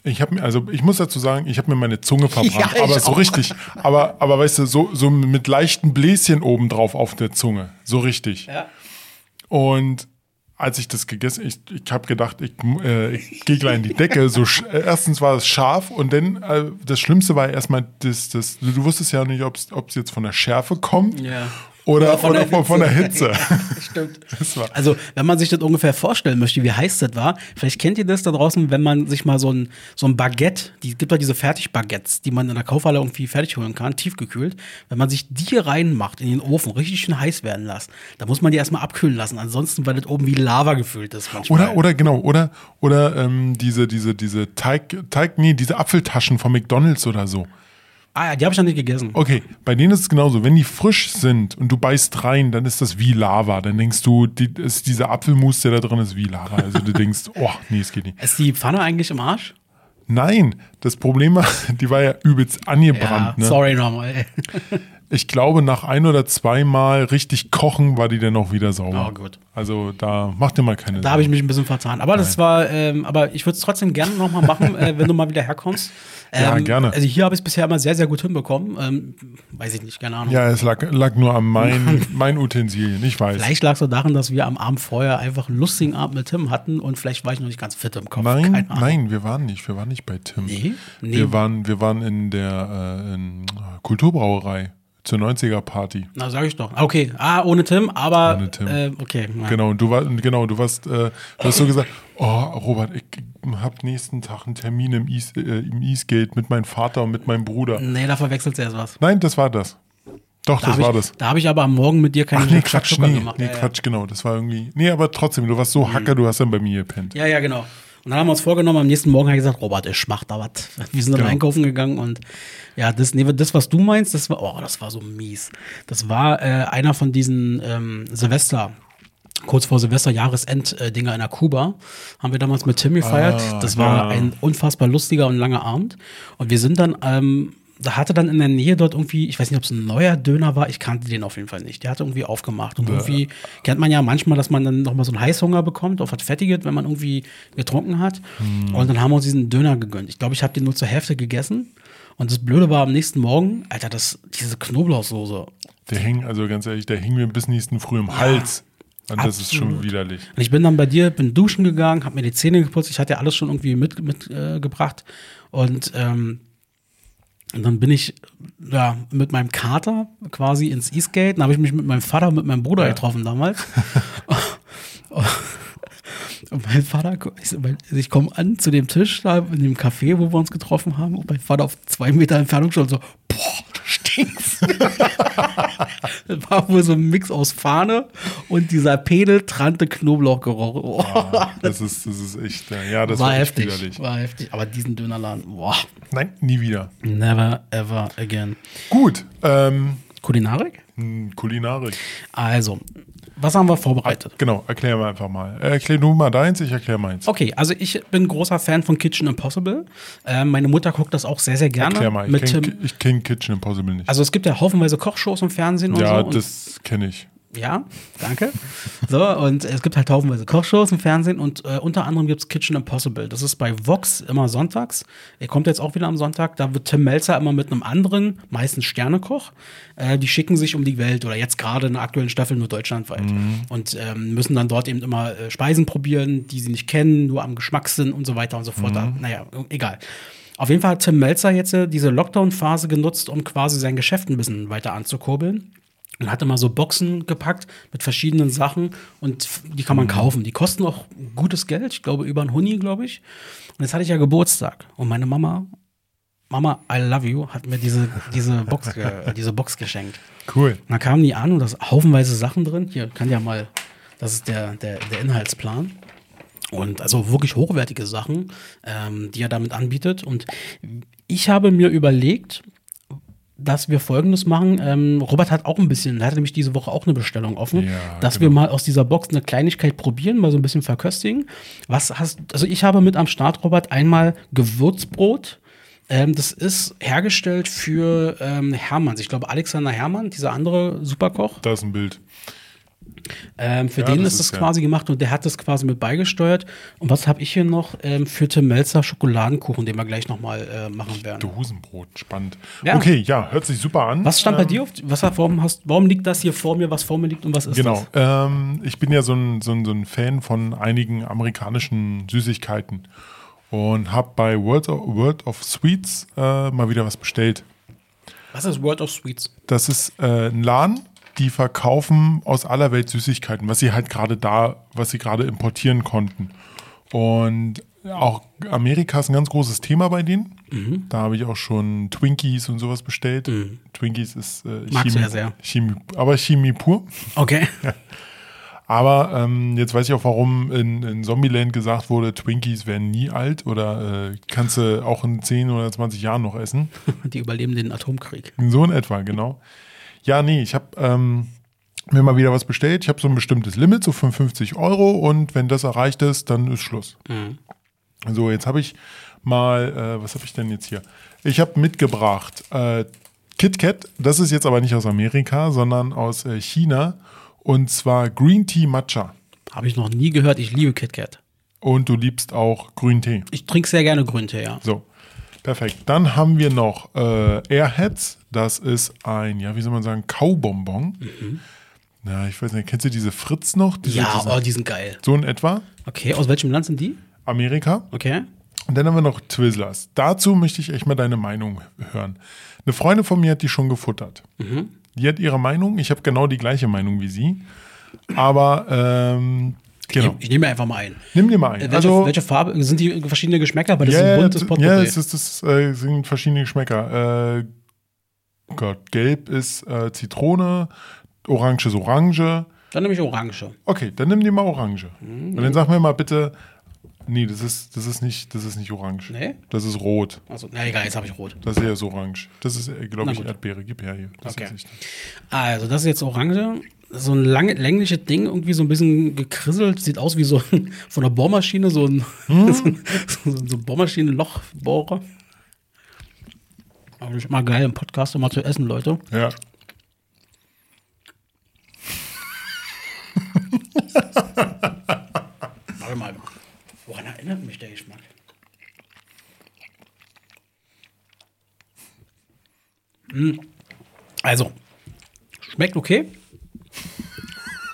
Ich habe mir, also ich muss dazu sagen, ich habe mir meine Zunge <laughs> verbrannt, Ja, aber so auch. richtig. Aber, aber weißt du, so, so mit leichten Bläschen obendrauf auf der Zunge. So richtig. Ja. Und als ich das gegessen, ich, ich habe gedacht, ich, äh, ich gehe gleich in die Decke. So, äh, erstens war es scharf und dann äh, das Schlimmste war erstmal, das, das, du wusstest ja nicht, ob es jetzt von der Schärfe kommt Ja. Oder, Oder oder, von von, der von der Hitze. <laughs> Stimmt. <laughs> Also, wenn man sich das ungefähr vorstellen möchte, wie heiß das war, vielleicht kennt ihr das da draußen, wenn man sich mal so ein, so ein Baguette, die gibt ja diese Fertigbaguettes, die man in der Kaufhalle irgendwie fertig holen kann, tiefgekühlt. Wenn man sich die reinmacht in den Ofen, richtig schön heiß werden lässt, da muss man die erstmal abkühlen lassen. Ansonsten, weil das oben wie Lava gefüllt ist manchmal. Oder, oder genau, oder, oder ähm, diese, diese, diese Teig, Teig, nee, diese Apfeltaschen von McDonalds oder so. Ah ja, die habe ich noch nicht gegessen. Okay, bei denen ist es genauso. Wenn die frisch sind und du beißt rein, dann ist das wie Lava. Dann denkst du, die, ist dieser Apfelmus, der da drin ist, wie Lava. Also du denkst, <laughs> oh, nee, es geht nicht. Ist die Pfanne eigentlich im Arsch? Nein, das Problem war, <laughs> die war ja übelst angebrannt. ne? sorry nochmal. <laughs> Ich glaube, nach ein oder zweimal richtig kochen war die dann auch wieder sauber. Oh, gut. Also da mach dir mal keine Da habe ich mich ein bisschen vertan. Aber das war, ähm, aber ich würde es trotzdem gerne nochmal machen, äh, wenn du mal wieder herkommst. <laughs> Ähm, Ja, gerne. Also hier habe ich es bisher immer sehr, sehr gut hinbekommen. Ähm, weiß ich nicht, keine Ahnung. Ja, es lag, lag nur an mein, <laughs> mein Utensilien, ich weiß. Vielleicht lag es so daran, dass wir am Abend vorher einfach einen lustigen Abend mit Tim hatten und vielleicht war ich noch nicht ganz fit im Kopf. Nein, nein, wir waren nicht. Wir waren nicht bei Tim. Nee? Nee. Wir, waren, wir waren in der äh, in Kulturbrauerei zur 90er-Party. Na, sag ich doch. Okay, ah, ohne Tim, aber Ohne Tim. Äh, okay. Ja. Genau, und du, war, genau, du warst, äh, du hast so gesagt, oh, Robert, ich hab nächsten Tag einen Termin im, äh, Eastgate mit meinem Vater und mit meinem Bruder. Nee, da verwechselt erst was. Nein, das war das. Doch, Da das war ich, das. Da habe ich aber am Morgen mit dir keine Ach nee, Quatsch, nee, gemacht. nee Ja, ja. Quatsch, genau, das war irgendwie, nee, aber trotzdem, du warst so hacker, du hast dann bei mir gepennt. Ja, ja, genau. Und dann haben wir uns vorgenommen, am nächsten Morgen habe ich gesagt, Robert, ich mach da was. Wir sind dann Genau. einkaufen gegangen und ja, das, nee, das, was du meinst, das war, oh, das war so mies. Das war äh, einer von diesen ähm, Silvester, kurz vor Silvester Jahresend-Dinger in der Kuba. Haben wir damals mit Tim gefeiert. Ah, das war ja. ein unfassbar lustiger und langer Abend. Und wir sind dann, ähm, da hatte dann in der Nähe dort irgendwie, ich weiß nicht, ob es ein neuer Döner war, ich kannte den auf jeden Fall nicht. Der hatte irgendwie aufgemacht. Und irgendwie kennt man ja manchmal, dass man dann nochmal so einen Heißhunger bekommt auf was Fettiges, wenn man irgendwie getrunken hat. Und dann haben wir uns diesen Döner gegönnt. Ich glaube, ich habe den nur zur Hälfte gegessen. Und das Blöde war am nächsten Morgen, Alter, das, diese Knoblauchsoße. Der hing, also ganz ehrlich, der hing mir bis nächsten Früh im Hals. Und das ist schon absolut. widerlich. Und ich bin dann bei dir, bin duschen gegangen, habe mir die Zähne geputzt. Ich hatte ja alles schon irgendwie mitgebracht. Mit, äh, und, ähm, und dann bin ich ja, mit meinem Kater quasi ins Eastgate. Dann habe ich mich mit meinem Vater und mit meinem Bruder Ja. getroffen damals. <laughs> und mein Vater, ich, ich komme an zu dem Tisch da in dem Café, wo wir uns getroffen haben. Und mein Vater auf zwei Meter Entfernung schon so, boah, stinkst. <laughs> das war wohl so ein Mix aus Fahne und dieser penetrante Knoblauchgeruch. Oh, Das ist, das ist echt, ja, das war, heftig. widerlich. War heftig. Aber diesen Dönerladen, boah, Nein, nie wieder. never ever again. Gut, ähm, Kulinarik? mh, Kulinarik. Also, was haben wir vorbereitet? Genau, erklär mal einfach mal. Äh, Erklär du mal deins, ich erklär meins. Okay, also ich bin großer Fan von Kitchen Impossible. Ähm, meine Mutter guckt das auch sehr, sehr gerne. Erklär mal, ich kenne kenn Kitchen Impossible nicht. Also es gibt ja haufenweise Kochshows im Fernsehen und ja, so. Und das kenne ich. Ja, danke. So, und es gibt halt haufenweise Kochshows im Fernsehen und äh, unter anderem gibt es Kitchen Impossible. Das ist bei Vox immer sonntags. Er kommt jetzt auch wieder am Sonntag. Da wird Tim Melzer immer mit einem anderen, meistens Sternekoch, äh, die schicken sich um die Welt oder jetzt gerade in der aktuellen Staffel nur deutschlandweit und ähm, müssen dann dort eben immer äh, Speisen probieren, die sie nicht kennen, nur am Geschmackssinn und so weiter und so fort. Naja, egal. Auf jeden Fall hat Tim Melzer jetzt äh, diese Lockdown-Phase genutzt, um quasi sein Geschäft ein bisschen weiter anzukurbeln. Und hat immer so Boxen gepackt mit verschiedenen Sachen und die kann man kaufen. Die kosten auch gutes Geld, ich glaube über ein Huni, glaube ich. Und jetzt hatte ich ja Geburtstag und meine Mama, Mama, I love you, hat mir diese, diese, Box, <laughs> diese Box geschenkt. Cool. Und dann kamen die an und da ist haufenweise Sachen drin. Hier kann ja mal, das ist der, der, der Inhaltsplan. Und also wirklich hochwertige Sachen, ähm, die er damit anbietet. Und ich habe mir überlegt, dass wir folgendes machen. Ähm, Robert hat auch ein bisschen, er hatte nämlich diese Woche auch eine Bestellung offen, Ja, dass genau. wir mal aus dieser Box eine Kleinigkeit probieren, mal so ein bisschen verköstigen. Was hast, also ich habe mit am Start, Robert, einmal Gewürzbrot. Ähm, das ist hergestellt für ähm, Hermanns. Ich glaube, Alexander Hermann, dieser andere Superkoch. Da ist ein Bild. Ähm, für Ja, den das ist ja- quasi gemacht und der hat das quasi mit beigesteuert. Und was habe ich hier noch? Ähm, für Tim Melzer Schokoladenkuchen, den wir gleich nochmal äh, machen werden. Dosenbrot, spannend. Ja. Okay, ja, hört sich super an. Was stand bei Ähm, dir auf? Was, warum, hast, warum liegt das hier vor mir, was vor mir liegt und was ist Genau. das? Ähm, ich bin ja so ein, so, ein, so ein Fan von einigen amerikanischen Süßigkeiten und habe bei World of, World of Sweets äh, mal wieder was bestellt. Was ist World of Sweets? Das ist äh, ein Laden, die verkaufen aus aller Welt Süßigkeiten, was sie halt gerade da, was sie gerade importieren konnten. Und auch Amerika ist ein ganz großes Thema bei denen. Mhm. Da habe ich auch schon Twinkies und sowas bestellt. Twinkies ist äh, Magst du ja sehr. Chemie, aber Chemie pur. Okay. <laughs> Aber ähm, jetzt weiß ich auch, warum in, in Zombieland gesagt wurde, Twinkies werden nie alt oder äh, kannst du auch in 10 oder 20 Jahren noch essen. <laughs> Die überleben den Atomkrieg. So in etwa, genau. Ja, nee, ich habe ähm, mir mal wieder was bestellt. Ich habe so ein bestimmtes Limit, so 55 Euro und wenn das erreicht ist, dann ist Schluss. So, jetzt habe ich mal, äh, was habe ich denn jetzt hier? Ich habe mitgebracht äh, KitKat, das ist jetzt aber nicht aus Amerika, sondern aus äh, China und zwar Green Tea Matcha. Habe ich noch nie gehört. Ich liebe KitKat. Und du liebst auch Grüntee. Ich trinke sehr gerne Grüntee, ja. So, perfekt. Dann haben wir noch äh, Airheads. Das ist ein, ja, wie soll man sagen, Kaubonbon. Ja, ich weiß nicht, kennst du diese Fritz noch? Diese, Mhm. Ja, diese, oh, die sind geil. so in etwa. Okay, aus welchem Land sind die? Amerika. Okay. Und dann haben wir noch Twizzlers. Dazu möchte ich echt mal deine Meinung hören. Eine Freundin von mir hat die schon gefuttert. Mhm. Die hat ihre Meinung. Ich habe genau die gleiche Meinung wie sie. Aber, ähm, genau. Ich, ich nehme einfach mal ein. Nimm dir mal ein. Welche, also, welche Farbe? Sind die verschiedene Geschmäcker? Weil das ist ja, ein buntes Potpourri. ja, es, ist, es äh, sind verschiedene Geschmäcker. Äh, Gott, gelb ist äh, Zitrone, orange ist Orange. Dann nehme ich Orange. Okay, dann nimm dir mal Orange. Mhm. Und dann sag mir mal bitte, nee, das ist, das ist, nicht, das ist nicht Orange. Nee? Das ist rot. Also, na egal, jetzt habe ich rot. Das ist eher so orange. Das ist, glaube Na ich. Erdbeere. Gib her hier. Das Okay. ist. Also, das ist jetzt Orange. So ein lange, längliches Ding, irgendwie so ein bisschen gekrisselt. Sieht aus wie so ein, <laughs> von einer Bohrmaschine, so ein, Hm? <laughs> so, ein- so ein Bohrmaschinen-Lochbohrer. Aber das ist immer geil, im Podcast immer zu essen, Leute. Ja. <laughs> Warte mal. Woran erinnert mich der Geschmack? Mm. Also, schmeckt okay.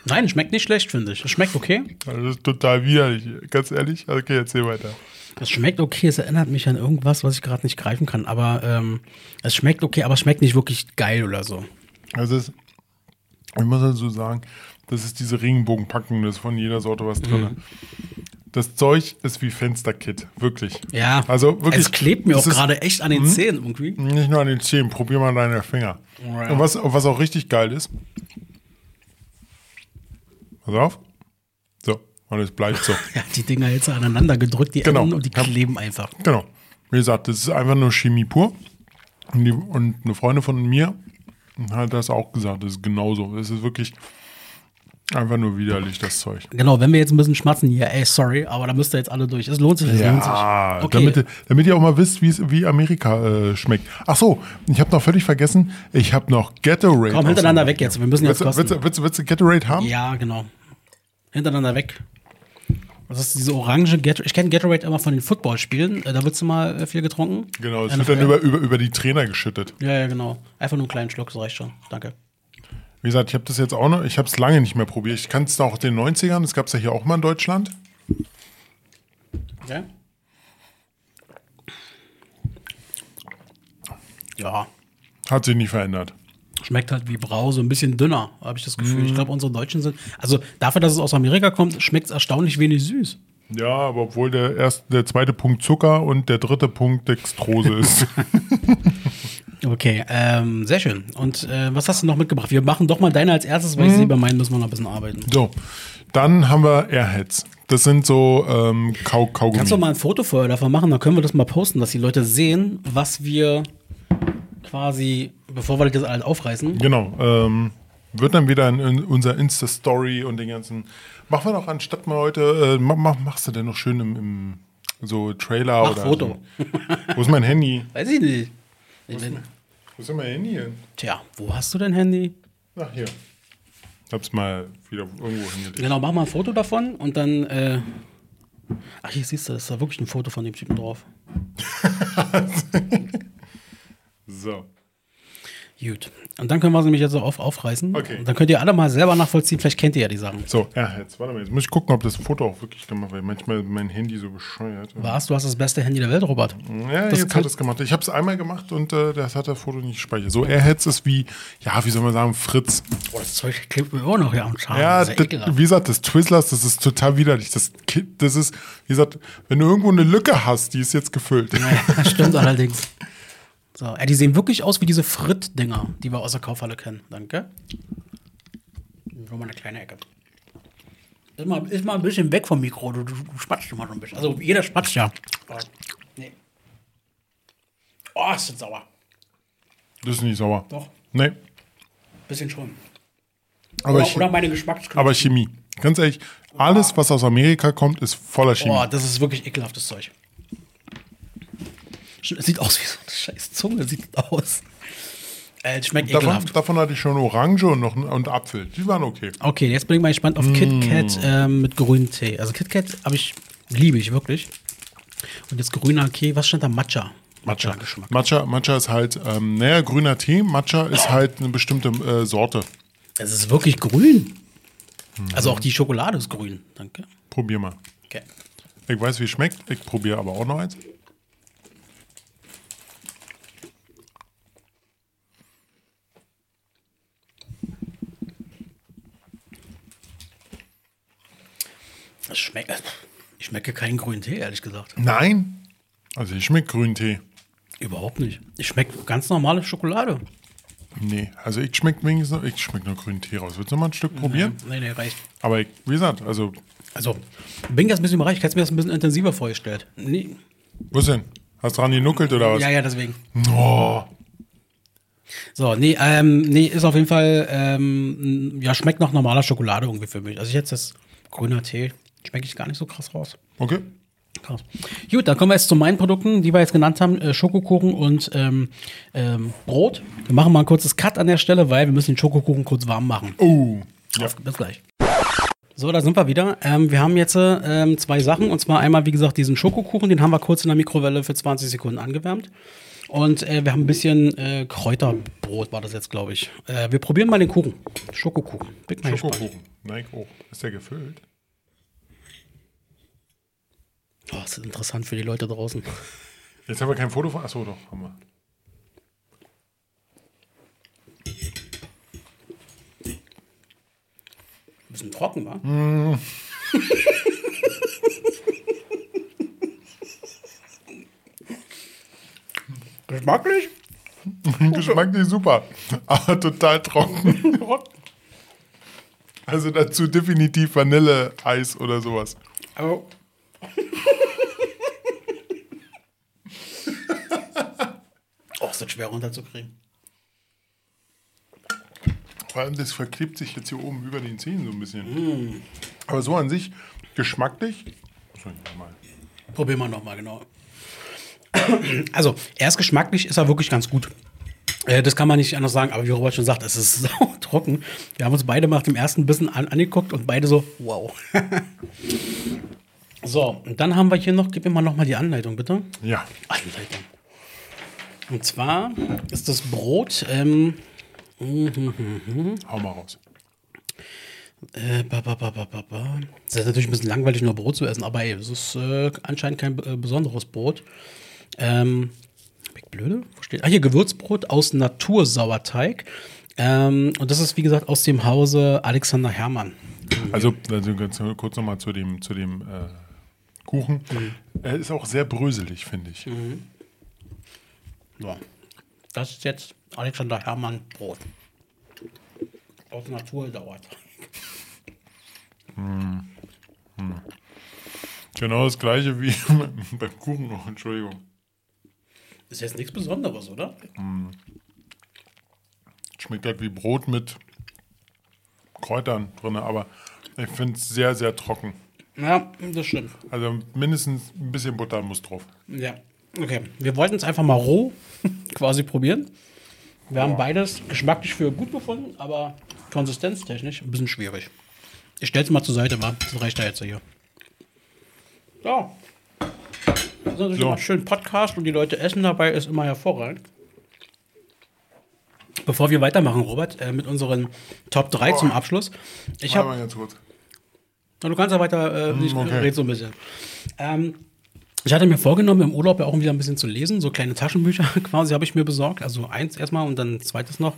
Nein, schmeckt nicht schlecht, finde ich. Es schmeckt okay. Das ist total widerlich. Ganz ehrlich. Okay, erzähl weiter. Es schmeckt okay. Es erinnert mich an irgendwas, was ich gerade nicht greifen kann. Aber ähm, es schmeckt okay, aber es schmeckt nicht wirklich geil oder so. Also, es, ich muss also sagen, das ist diese Regenbogenpackung, da ist von jeder Sorte was drin. Mhm. Das Zeug ist wie Fensterkit, wirklich. Ja, Also wirklich. es klebt mir das auch gerade echt an den Zähnen irgendwie. Nicht nur an den Zähnen, probier mal deine Finger. Ja. Und was, was auch richtig geil ist. Pass auf. Und es bleibt so. <laughs> Ja, die Dinger jetzt aneinander gedrückt, die Genau. Enden, und die kleben einfach. genau. Wie gesagt, das ist einfach nur Chemie pur. Und, die, und eine Freundin von mir hat das auch gesagt. Das ist genauso. Es ist wirklich einfach nur widerlich, das Zeug. Genau, wenn wir jetzt ein bisschen schmatzen, ja, ey, sorry, aber da müsst ihr jetzt alle durch. Es lohnt sich, es lohnt sich. Okay. damit, ihr- damit ihr auch mal wisst, wie Amerika äh, schmeckt. Ach so, ich habe noch völlig vergessen, ich habe noch Gatorade. Komm, hintereinander weg jetzt. Wir müssen jetzt Willst, willst, kosten. du- willst, du- willst du Gatorade haben? Ja, genau. Hintereinander weg. Das ist diese orange Gatorade. Ich kenne Gatorade immer von den Footballspielen. Äh, Da wird immer äh, viel getrunken. Genau, es NFL. wird dann über, über, über die Trainer geschüttet. Ja, ja, genau. Einfach nur einen kleinen Schluck, das reicht schon. Danke. Wie gesagt, ich habe das jetzt auch noch, ich habe es lange nicht mehr probiert. Ich kann es aus den 90ern, das gab es ja hier auch mal in Deutschland. Okay. Ja, Hat sich nicht verändert. Schmeckt halt wie Brause, ein bisschen dünner, habe ich das Gefühl. Mhm. Ich glaube, unsere Deutschen sind. Also dafür, dass es aus Amerika kommt, schmeckt es erstaunlich wenig süß. Ja, aber obwohl der erste, der zweite Punkt Zucker und der dritte Punkt Dextrose ist. <laughs> Okay, ähm, sehr schön. Und äh, was hast du noch mitgebracht? Wir machen doch mal deine als erstes, weil ich sehe, bei meinen müssen wir noch ein bisschen arbeiten. so, dann haben wir Airheads. Das sind so ähm, Kau Kaugummi. Kannst du mal ein Foto vorher davon machen? Dann können wir das mal posten, dass die Leute sehen, was wir quasi, bevor wir das alles aufreißen. Genau. Ähm, wird dann wieder in, in unser Insta-Story und den ganzen. Machen wir doch anstatt mal heute. Äh, mach, mach, machst du denn noch schön im, im so Trailer Mach oder. Foto. So. Wo ist mein Handy? <laughs> Weiß ich nicht. Ich bin, Wo ist denn mein Handy hin? tja, wo hast du dein Handy? Ach, hier. hab's mal wieder irgendwo hingelegt. Genau, mach mal ein Foto davon und dann. Äh Ach, hier siehst du, das ist da wirklich ein Foto von dem Typen drauf. <laughs> So. Gut. Und dann können wir sie nämlich jetzt so auf, aufreißen. Okay. Und dann könnt ihr alle mal selber nachvollziehen. Vielleicht kennt ihr ja die Sachen. So, ja, jetzt warte mal. Jetzt muss ich gucken, ob das Foto auch wirklich gemacht wird. Manchmal ist mein Handy so bescheuert. Was? Du hast das beste Handy der Welt, Robert. Ja, Das jetzt hat es gemacht. Ich habe es einmal gemacht und äh, das hat das Foto nicht gespeichert. So Airheads ist wie, ja, wie soll man sagen, Fritz. Boah, das Zeug klebt mir immer noch hier am Zahn. Ja, das wie gesagt, das Twizzlers, das ist total widerlich. Das, das ist, wie gesagt, wenn du irgendwo eine Lücke hast, die ist jetzt gefüllt. Ja, das stimmt <laughs> allerdings. So, ja, die sehen wirklich aus wie diese Fritt-Dinger, die wir aus der Kaufhalle kennen. Danke. Nur mal eine kleine Ecke. Ist mal, ist mal ein bisschen weg vom Mikro, du, du, du spatzt immer so ein bisschen. Also jeder spatzt ja. Aber, nee. Oh, ist das sauer. Das ist nicht sauer. Doch, Nee, bisschen schon. aber, Oder, oder meine Geschmacksknospen. aber Chemie. Ganz ehrlich, alles, was aus Amerika kommt, ist voller Chemie. Boah, das ist wirklich ekelhaftes Zeug. Es sieht aus wie so eine scheiß Zunge, sieht aus. Äh, es schmeckt davon, ekelhaft. davon hatte ich schon Orange und noch und Apfel. Die waren okay. Okay, jetzt bin ich mal gespannt auf Kit Kat ähm, mit grünem Tee. Also Kit Kat habe ich, liebe ich wirklich. Und jetzt grüner Tee, was stand da? Matcha. Matcha. Matcha, Matcha ist halt, ähm, naja, grüner Tee. Matcha ist halt eine bestimmte äh, Sorte. Es ist wirklich grün. Also auch die Schokolade ist grün. Danke. Probier mal. Okay. Ich weiß, wie es schmeckt. Ich probiere aber auch noch eins. Das schmeckt. Ich schmecke keinen grünen Tee, ehrlich gesagt. Nein. Also ich schmeckt grünen Tee. Überhaupt nicht. Ich schmecke ganz normale Schokolade. Nee, also ich schmeckt wenigstens noch, ich schmeckt noch grünen Tee raus. Willst du noch mal ein Stück probieren? Nee, nee, reicht. Aber ich, wie gesagt, also, Also, bin jetzt ein bisschen überrascht. Ich hätte mir das ein bisschen intensiver vorgestellt. Nee. wo ist denn? Hast du dran genuckelt oder was? Ja, ja, deswegen. Oh, So, nee, ähm, nee, ist auf jeden Fall, ähm, ja, schmeckt nach normaler Schokolade irgendwie für mich. Also ich jetzt das grüner Tee, schmecke ich gar nicht so krass raus. okay. Krass. Gut, dann kommen wir jetzt zu meinen Produkten, die wir jetzt genannt haben, äh, Schokokuchen und ähm, ähm, Brot. Wir machen mal ein kurzes Cut an der Stelle, weil wir müssen den Schokokuchen kurz warm machen. Oh, ja. Bis gleich. So, da sind wir wieder. Ähm, wir haben jetzt ähm, zwei Sachen. Und zwar einmal, wie gesagt, diesen Schokokuchen. Den haben wir kurz in der Mikrowelle für 20 Sekunden angewärmt. Und äh, wir haben ein bisschen äh, Kräuterbrot, war das jetzt, glaube ich. Äh, wir probieren mal den Kuchen. Schokokuchen. Bin. Schokokuchen. Nein, oh. Ist der gefüllt? Oh, das ist interessant für die Leute draußen. Jetzt haben wir kein Foto von. Achso, doch, haben wir. Ein bisschen trocken, wa? <laughs> Geschmacklich? Geschmacklich <laughs> super, aber total trocken. <laughs> Also dazu definitiv Vanille-Eis oder sowas. Aber. Oh, ist das schwer runterzukriegen. Vor allem, das verklebt sich jetzt hier oben über den Zähnen so ein bisschen. Aber so an sich, geschmacklich. Probieren wir nochmal, genau. Also, erst geschmacklich ist er wirklich ganz gut. Äh, das kann man nicht anders sagen, aber wie Robert schon sagt, es ist <laughs> sau trocken. Wir haben uns beide nach dem ersten Bissen an, angeguckt und beide so, wow. <laughs> so, und dann haben wir hier noch, gib mir mal nochmal die Anleitung, bitte. Ja, Anleitung. Und zwar ist das Brot, ähm, hau mal raus. Äh, ba, ba, ba. Das ist natürlich ein bisschen langweilig, nur Brot zu essen, aber ey, es ist äh, anscheinend kein äh, besonderes Brot. Ähm, blöde? Wo steht? Ah, hier Gewürzbrot aus Natursauerteig. Ähm, und das ist, wie gesagt, aus dem Hause Alexander Hermann. Also, also ganz kurz nochmal zu dem, zu dem äh, Kuchen. Er ist auch sehr bröselig, finde ich. So. Das ist jetzt Alexander Hermann Brot. Aus Natursauerteig. Genau das gleiche wie <laughs> beim Kuchen noch, Entschuldigung. Ist jetzt nichts Besonderes, oder? Schmeckt halt wie Brot mit Kräutern drin, aber ich finde es sehr, sehr trocken. Ja, das stimmt. Also mindestens ein bisschen Butter muss drauf. Ja, okay. Wir wollten es einfach mal roh <laughs> quasi probieren. Wir haben beides geschmacklich für gut befunden, aber konsistenztechnisch ein bisschen schwierig. Ich stell's mal zur Seite, wa? Das reicht ja jetzt hier. So. Das ist natürlich So. immer schön Podcast und die Leute essen dabei, ist immer hervorragend. Bevor wir weitermachen, Robert, äh, mit unseren Top 3 zum Abschluss. Ich habe ganz kurz. Du kannst ja weiter, äh, ich okay. red so ein bisschen. Ähm, ich hatte mir vorgenommen, im Urlaub ja auch wieder ein bisschen zu lesen. So kleine Taschenbücher <laughs> quasi habe ich mir besorgt. Also eins erstmal und dann zweites noch.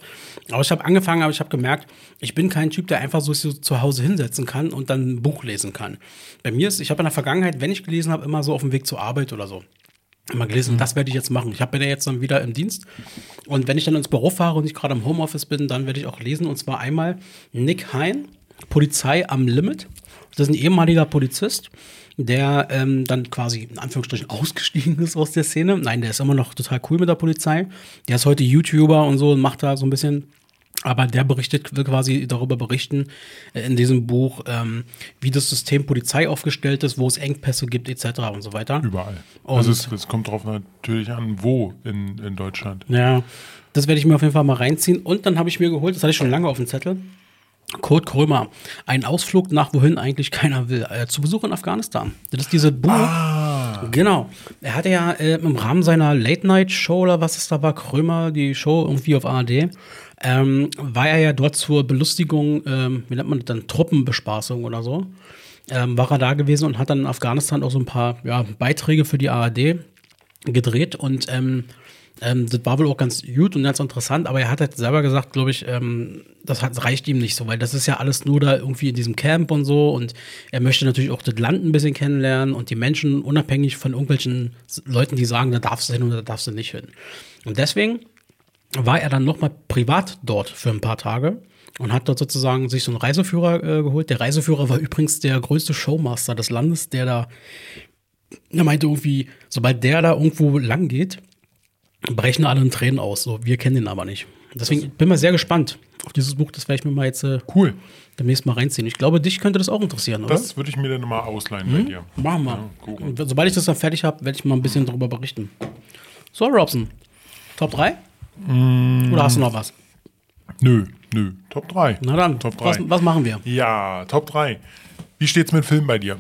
Aber ich habe angefangen, aber ich habe gemerkt, ich bin kein Typ, der einfach so, zu Hause hinsetzen kann und dann ein Buch lesen kann. Bei mir ist, ich habe in der Vergangenheit, wenn ich gelesen habe, immer so auf dem Weg zur Arbeit oder so. Immer gelesen, das werde ich jetzt machen. Ich habe ja jetzt dann wieder im Dienst. Und wenn ich dann ins Büro fahre und ich gerade im Homeoffice bin, dann werde ich auch lesen. Und zwar einmal Nick Hein, Polizei am Limit. Das ist ein ehemaliger Polizist, der ähm, dann quasi in Anführungsstrichen ausgestiegen ist aus der Szene. Nein, der ist immer noch total cool mit der Polizei. Der ist heute YouTuber und so und macht da so ein bisschen aber der berichtet, will quasi darüber berichten äh, in diesem Buch, ähm, wie das System Polizei aufgestellt ist, wo es Engpässe gibt, etc. und so weiter. Überall. Und- also es, es kommt drauf natürlich an, wo in, in Deutschland. Ja, das werde ich mir auf jeden Fall mal reinziehen. Und dann habe ich mir geholt, das hatte ich schon lange auf dem Zettel. Kurt Krömer, ein Ausflug nach wohin eigentlich keiner will, äh, zu Besuch in Afghanistan. Das ist dieses Buch. Genau. Er hatte ja äh, im Rahmen seiner Late-Night-Show oder was es da war, Krömer, die Show irgendwie auf ARD, ähm, war er ja dort zur Belustigung, ähm, wie nennt man das dann, Truppenbespaßung oder so. Ähm, war er da gewesen und hat dann in Afghanistan auch so ein paar ja, Beiträge für die ARD gedreht und ähm, ähm, das war wohl auch ganz gut und ganz interessant, aber er hat halt selber gesagt, glaube ich, ähm, das hat, reicht ihm nicht so, weil das ist ja alles nur da irgendwie in diesem Camp und so und er möchte natürlich auch das Land ein bisschen kennenlernen und die Menschen unabhängig von irgendwelchen Leuten, die sagen, da darfst du hin oder da darfst du nicht hin. Und deswegen war er dann nochmal privat dort für ein paar Tage und hat dort sozusagen sich so einen Reiseführer äh, geholt. Der Reiseführer war übrigens der größte Showmaster des Landes, der da, er meinte irgendwie, sobald der da irgendwo lang geht, brechen alle in Tränen aus. So, wir kennen den aber nicht. Deswegen bin ich sehr gespannt auf dieses Buch. Das werde ich mir mal jetzt äh, Cool. demnächst mal reinziehen. Ich glaube, dich könnte das auch interessieren, oder? Das würde ich mir dann mal ausleihen bei dir. Machen wir. Ja, sobald ich das dann fertig habe, werde ich mal ein bisschen darüber berichten. So, Robson, Top 3? Mm. Oder hast du noch was? Nö, nö. Top 3. Na dann, Top 3. was, was machen wir? Ja, Top 3. Wie steht's mit Filmen bei dir?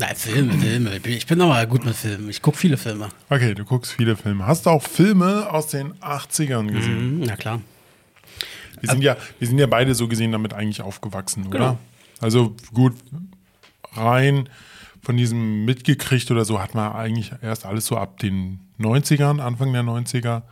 Na, Filme, Filme. Ich bin aber gut mit Filmen. Ich gucke viele Filme. Okay, du guckst viele Filme. Hast du auch Filme aus den 80ern gesehen? Mhm, na klar. Wir, sind ja, wir sind ja beide so gesehen damit eigentlich aufgewachsen, oder? Genau. Also gut, rein von diesem mitgekriegt oder so hat man eigentlich erst alles so ab den 90ern, Anfang der 90er.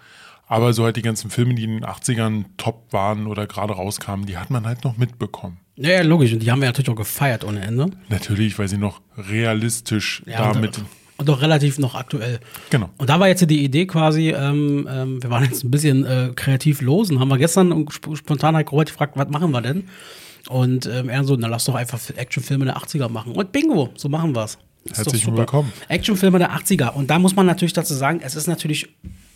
Aber so halt die ganzen Filme, die in den 80ern top waren oder gerade rauskamen, die hat man halt noch mitbekommen. Ja, ja, logisch. Und die haben wir natürlich auch gefeiert ohne Ende. Natürlich, weil sie noch realistisch Ja, damit. und, und auch relativ noch aktuell. Genau. Und da war jetzt die Idee quasi, ähm, ähm, wir waren jetzt ein bisschen äh, kreativ los und haben wir gestern sp spontan halt Robert gefragt, was machen wir denn? Und ähm, er so, na lass doch einfach Actionfilme der 80er machen. Und bingo, so machen wir's. Herzlich willkommen. Actionfilme der 80er. Und da muss man natürlich dazu sagen, es ist natürlich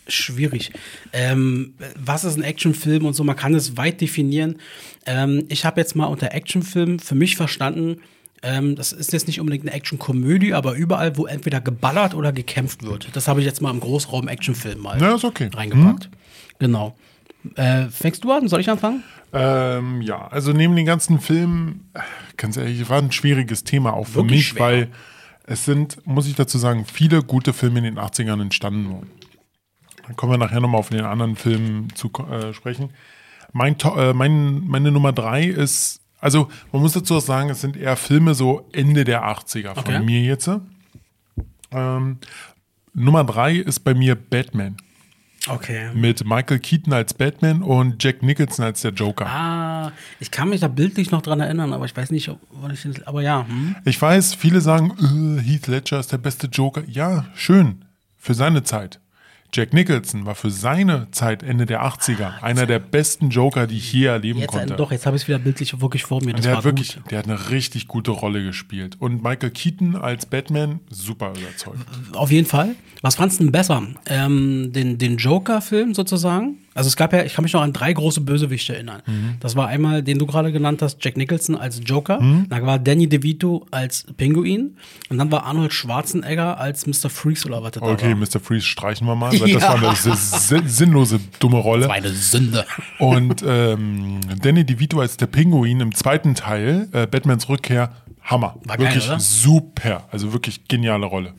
schwierig. Ähm, was ist ein Actionfilm und so? Man kann es weit definieren. Ähm, ich habe jetzt mal unter Actionfilm für mich verstanden, ähm, das ist jetzt nicht unbedingt eine Actionkomödie, aber überall, wo entweder geballert oder gekämpft wird. Das habe ich jetzt mal im Großraum Actionfilm mal Ja, okay. reingepackt. Genau. Äh, fängst du an? Soll ich anfangen? Ähm, ja, also neben den ganzen Filmen, ganz ehrlich, war ein schwieriges Thema auch für Wirklich mich, schwer. weil es sind, muss ich dazu sagen, viele gute Filme in den 80ern entstanden. Dann kommen wir nachher nochmal auf den anderen Filmen zu äh, sprechen. Mein, äh, mein, meine Nummer drei ist, also man muss dazu auch sagen, es sind eher Filme so Ende der 80er von Okay. mir jetzt. Ähm, Nummer drei ist bei mir Batman. Okay. Mit Michael Keaton als Batman und Jack Nicholson als der Joker. Ah, ich kann mich da bildlich noch dran erinnern, aber ich weiß nicht, ob ich das, aber ja. Hm? Ich weiß, viele sagen, äh, Heath Ledger ist der beste Joker. Ja, schön. Für seine Zeit. Jack Nicholson war für seine Zeit Ende der 80er einer der besten Joker, die ich je erleben Jetzt, konnte. doch, jetzt habe ich es wieder bildlich wirklich vor mir. Der hat wirklich, gut. der hat eine richtig gute Rolle gespielt. Und Michael Keaton als Batman, super überzeugt. Auf jeden Fall. Was fandst du denn besser? Ähm, den den Joker-Film sozusagen Also es gab ja, ich kann mich noch an drei große Bösewichte erinnern. Das war einmal, den du gerade genannt hast, Jack Nicholson als Joker. Dann war Danny DeVito als Pinguin. Und dann war Arnold Schwarzenegger als Mr. Freeze oder was das da Okay, war. Mr. Freeze streichen wir mal, weil das <laughs> Ja. war eine si- sinnlose, dumme Rolle. Das war eine Sünde. Und ähm, Danny DeVito als der Pinguin im zweiten Teil, äh, Batmans Rückkehr, Hammer. War geil, wirklich oder? super. Also wirklich geniale Rolle.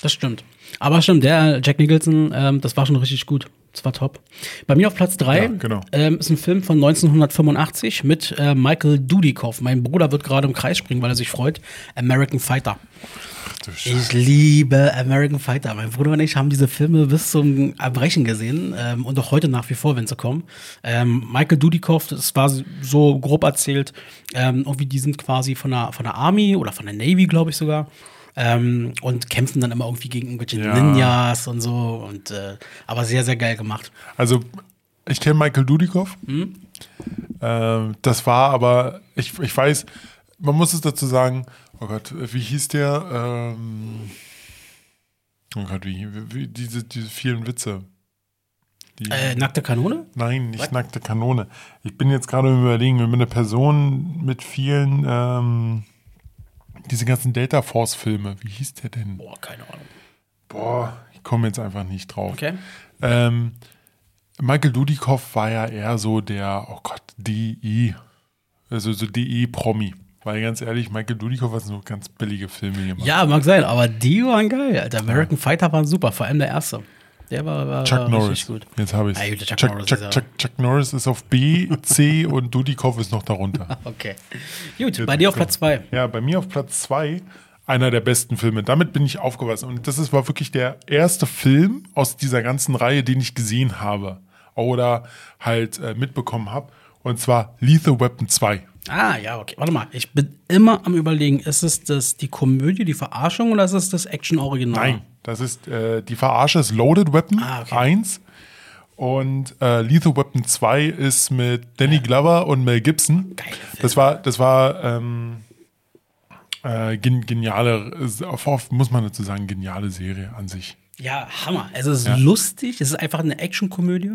Das stimmt. Aber stimmt, der Jack Nicholson, ähm, das war schon richtig gut. Das war top. Bei mir auf Platz 3 Ja, genau. ähm, ist ein Film von 1985 mit äh, Michael Dudikoff. Mein Bruder wird gerade im Kreis springen, weil er sich freut. American Fighter. Ich liebe American Fighter. Mein Bruder und ich haben diese Filme bis zum Erbrechen gesehen ähm, und auch heute nach wie vor, wenn sie kommen. Ähm, Michael Dudikoff, das war so grob erzählt, ähm, irgendwie die sind quasi von der, von der Army oder von der Navy, glaube ich sogar. Ähm, und kämpfen dann immer irgendwie gegen irgendwelche Ja. Ninjas und so. Und äh, aber sehr, sehr geil gemacht. Also, ich kenne Michael Dudikoff. Mhm. Ähm, das war aber, ich, ich weiß, man muss es dazu sagen, oh Gott, wie hieß der? Ähm, oh Gott, wie, wie diese, diese vielen Witze. Die, Äh, nackte Kanone? Nein, nicht Was? nackte Kanone. Ich bin jetzt gerade Überlegen, wenn man eine Person mit vielen, ähm, diese ganzen Delta Force-Filme, wie hieß der denn? Boah, keine Ahnung. Boah, ich komme jetzt einfach nicht drauf. Okay. Ähm, Michael Dudikoff war ja eher so der, oh Gott, DI, also so DI-Promi. Weil ganz ehrlich, Michael Dudikoff hat so ganz billige Filme gemacht. Ja, mag sein, aber die waren geil. Alter. American Fighter waren super, vor allem der erste. Der war, war, Chuck war Norris. gut. Jetzt habe ich Ah, es. Chuck Chuck, Norris Chuck, Chuck, Chuck Norris ist auf B, <laughs> C und Dudikoff ist noch darunter. <laughs> Okay. Gut, bei dir auf Platz 2. Ja, bei mir auf Platz zwei einer der besten Filme. Damit bin ich aufgewachsen. Und das ist, war wirklich der erste Film aus dieser ganzen Reihe, den ich gesehen habe oder halt äh, mitbekommen habe. Und zwar Lethal Weapon 2. Ah, ja, okay. Warte mal, ich bin immer am überlegen, ist es das die Komödie, die Verarschung oder ist es das Action-Original? Nein, das ist äh, die Verarsche ist Loaded Weapon Ah, okay. 1 und äh, Lethal Weapon 2 ist mit Danny Glover und Mel Gibson. Geile Filme. Das war, das war ähm, äh, gen geniale, muss man dazu sagen, geniale Serie an sich. Ja, Hammer. Es ist Ja. lustig, es ist einfach eine Action-Komödie.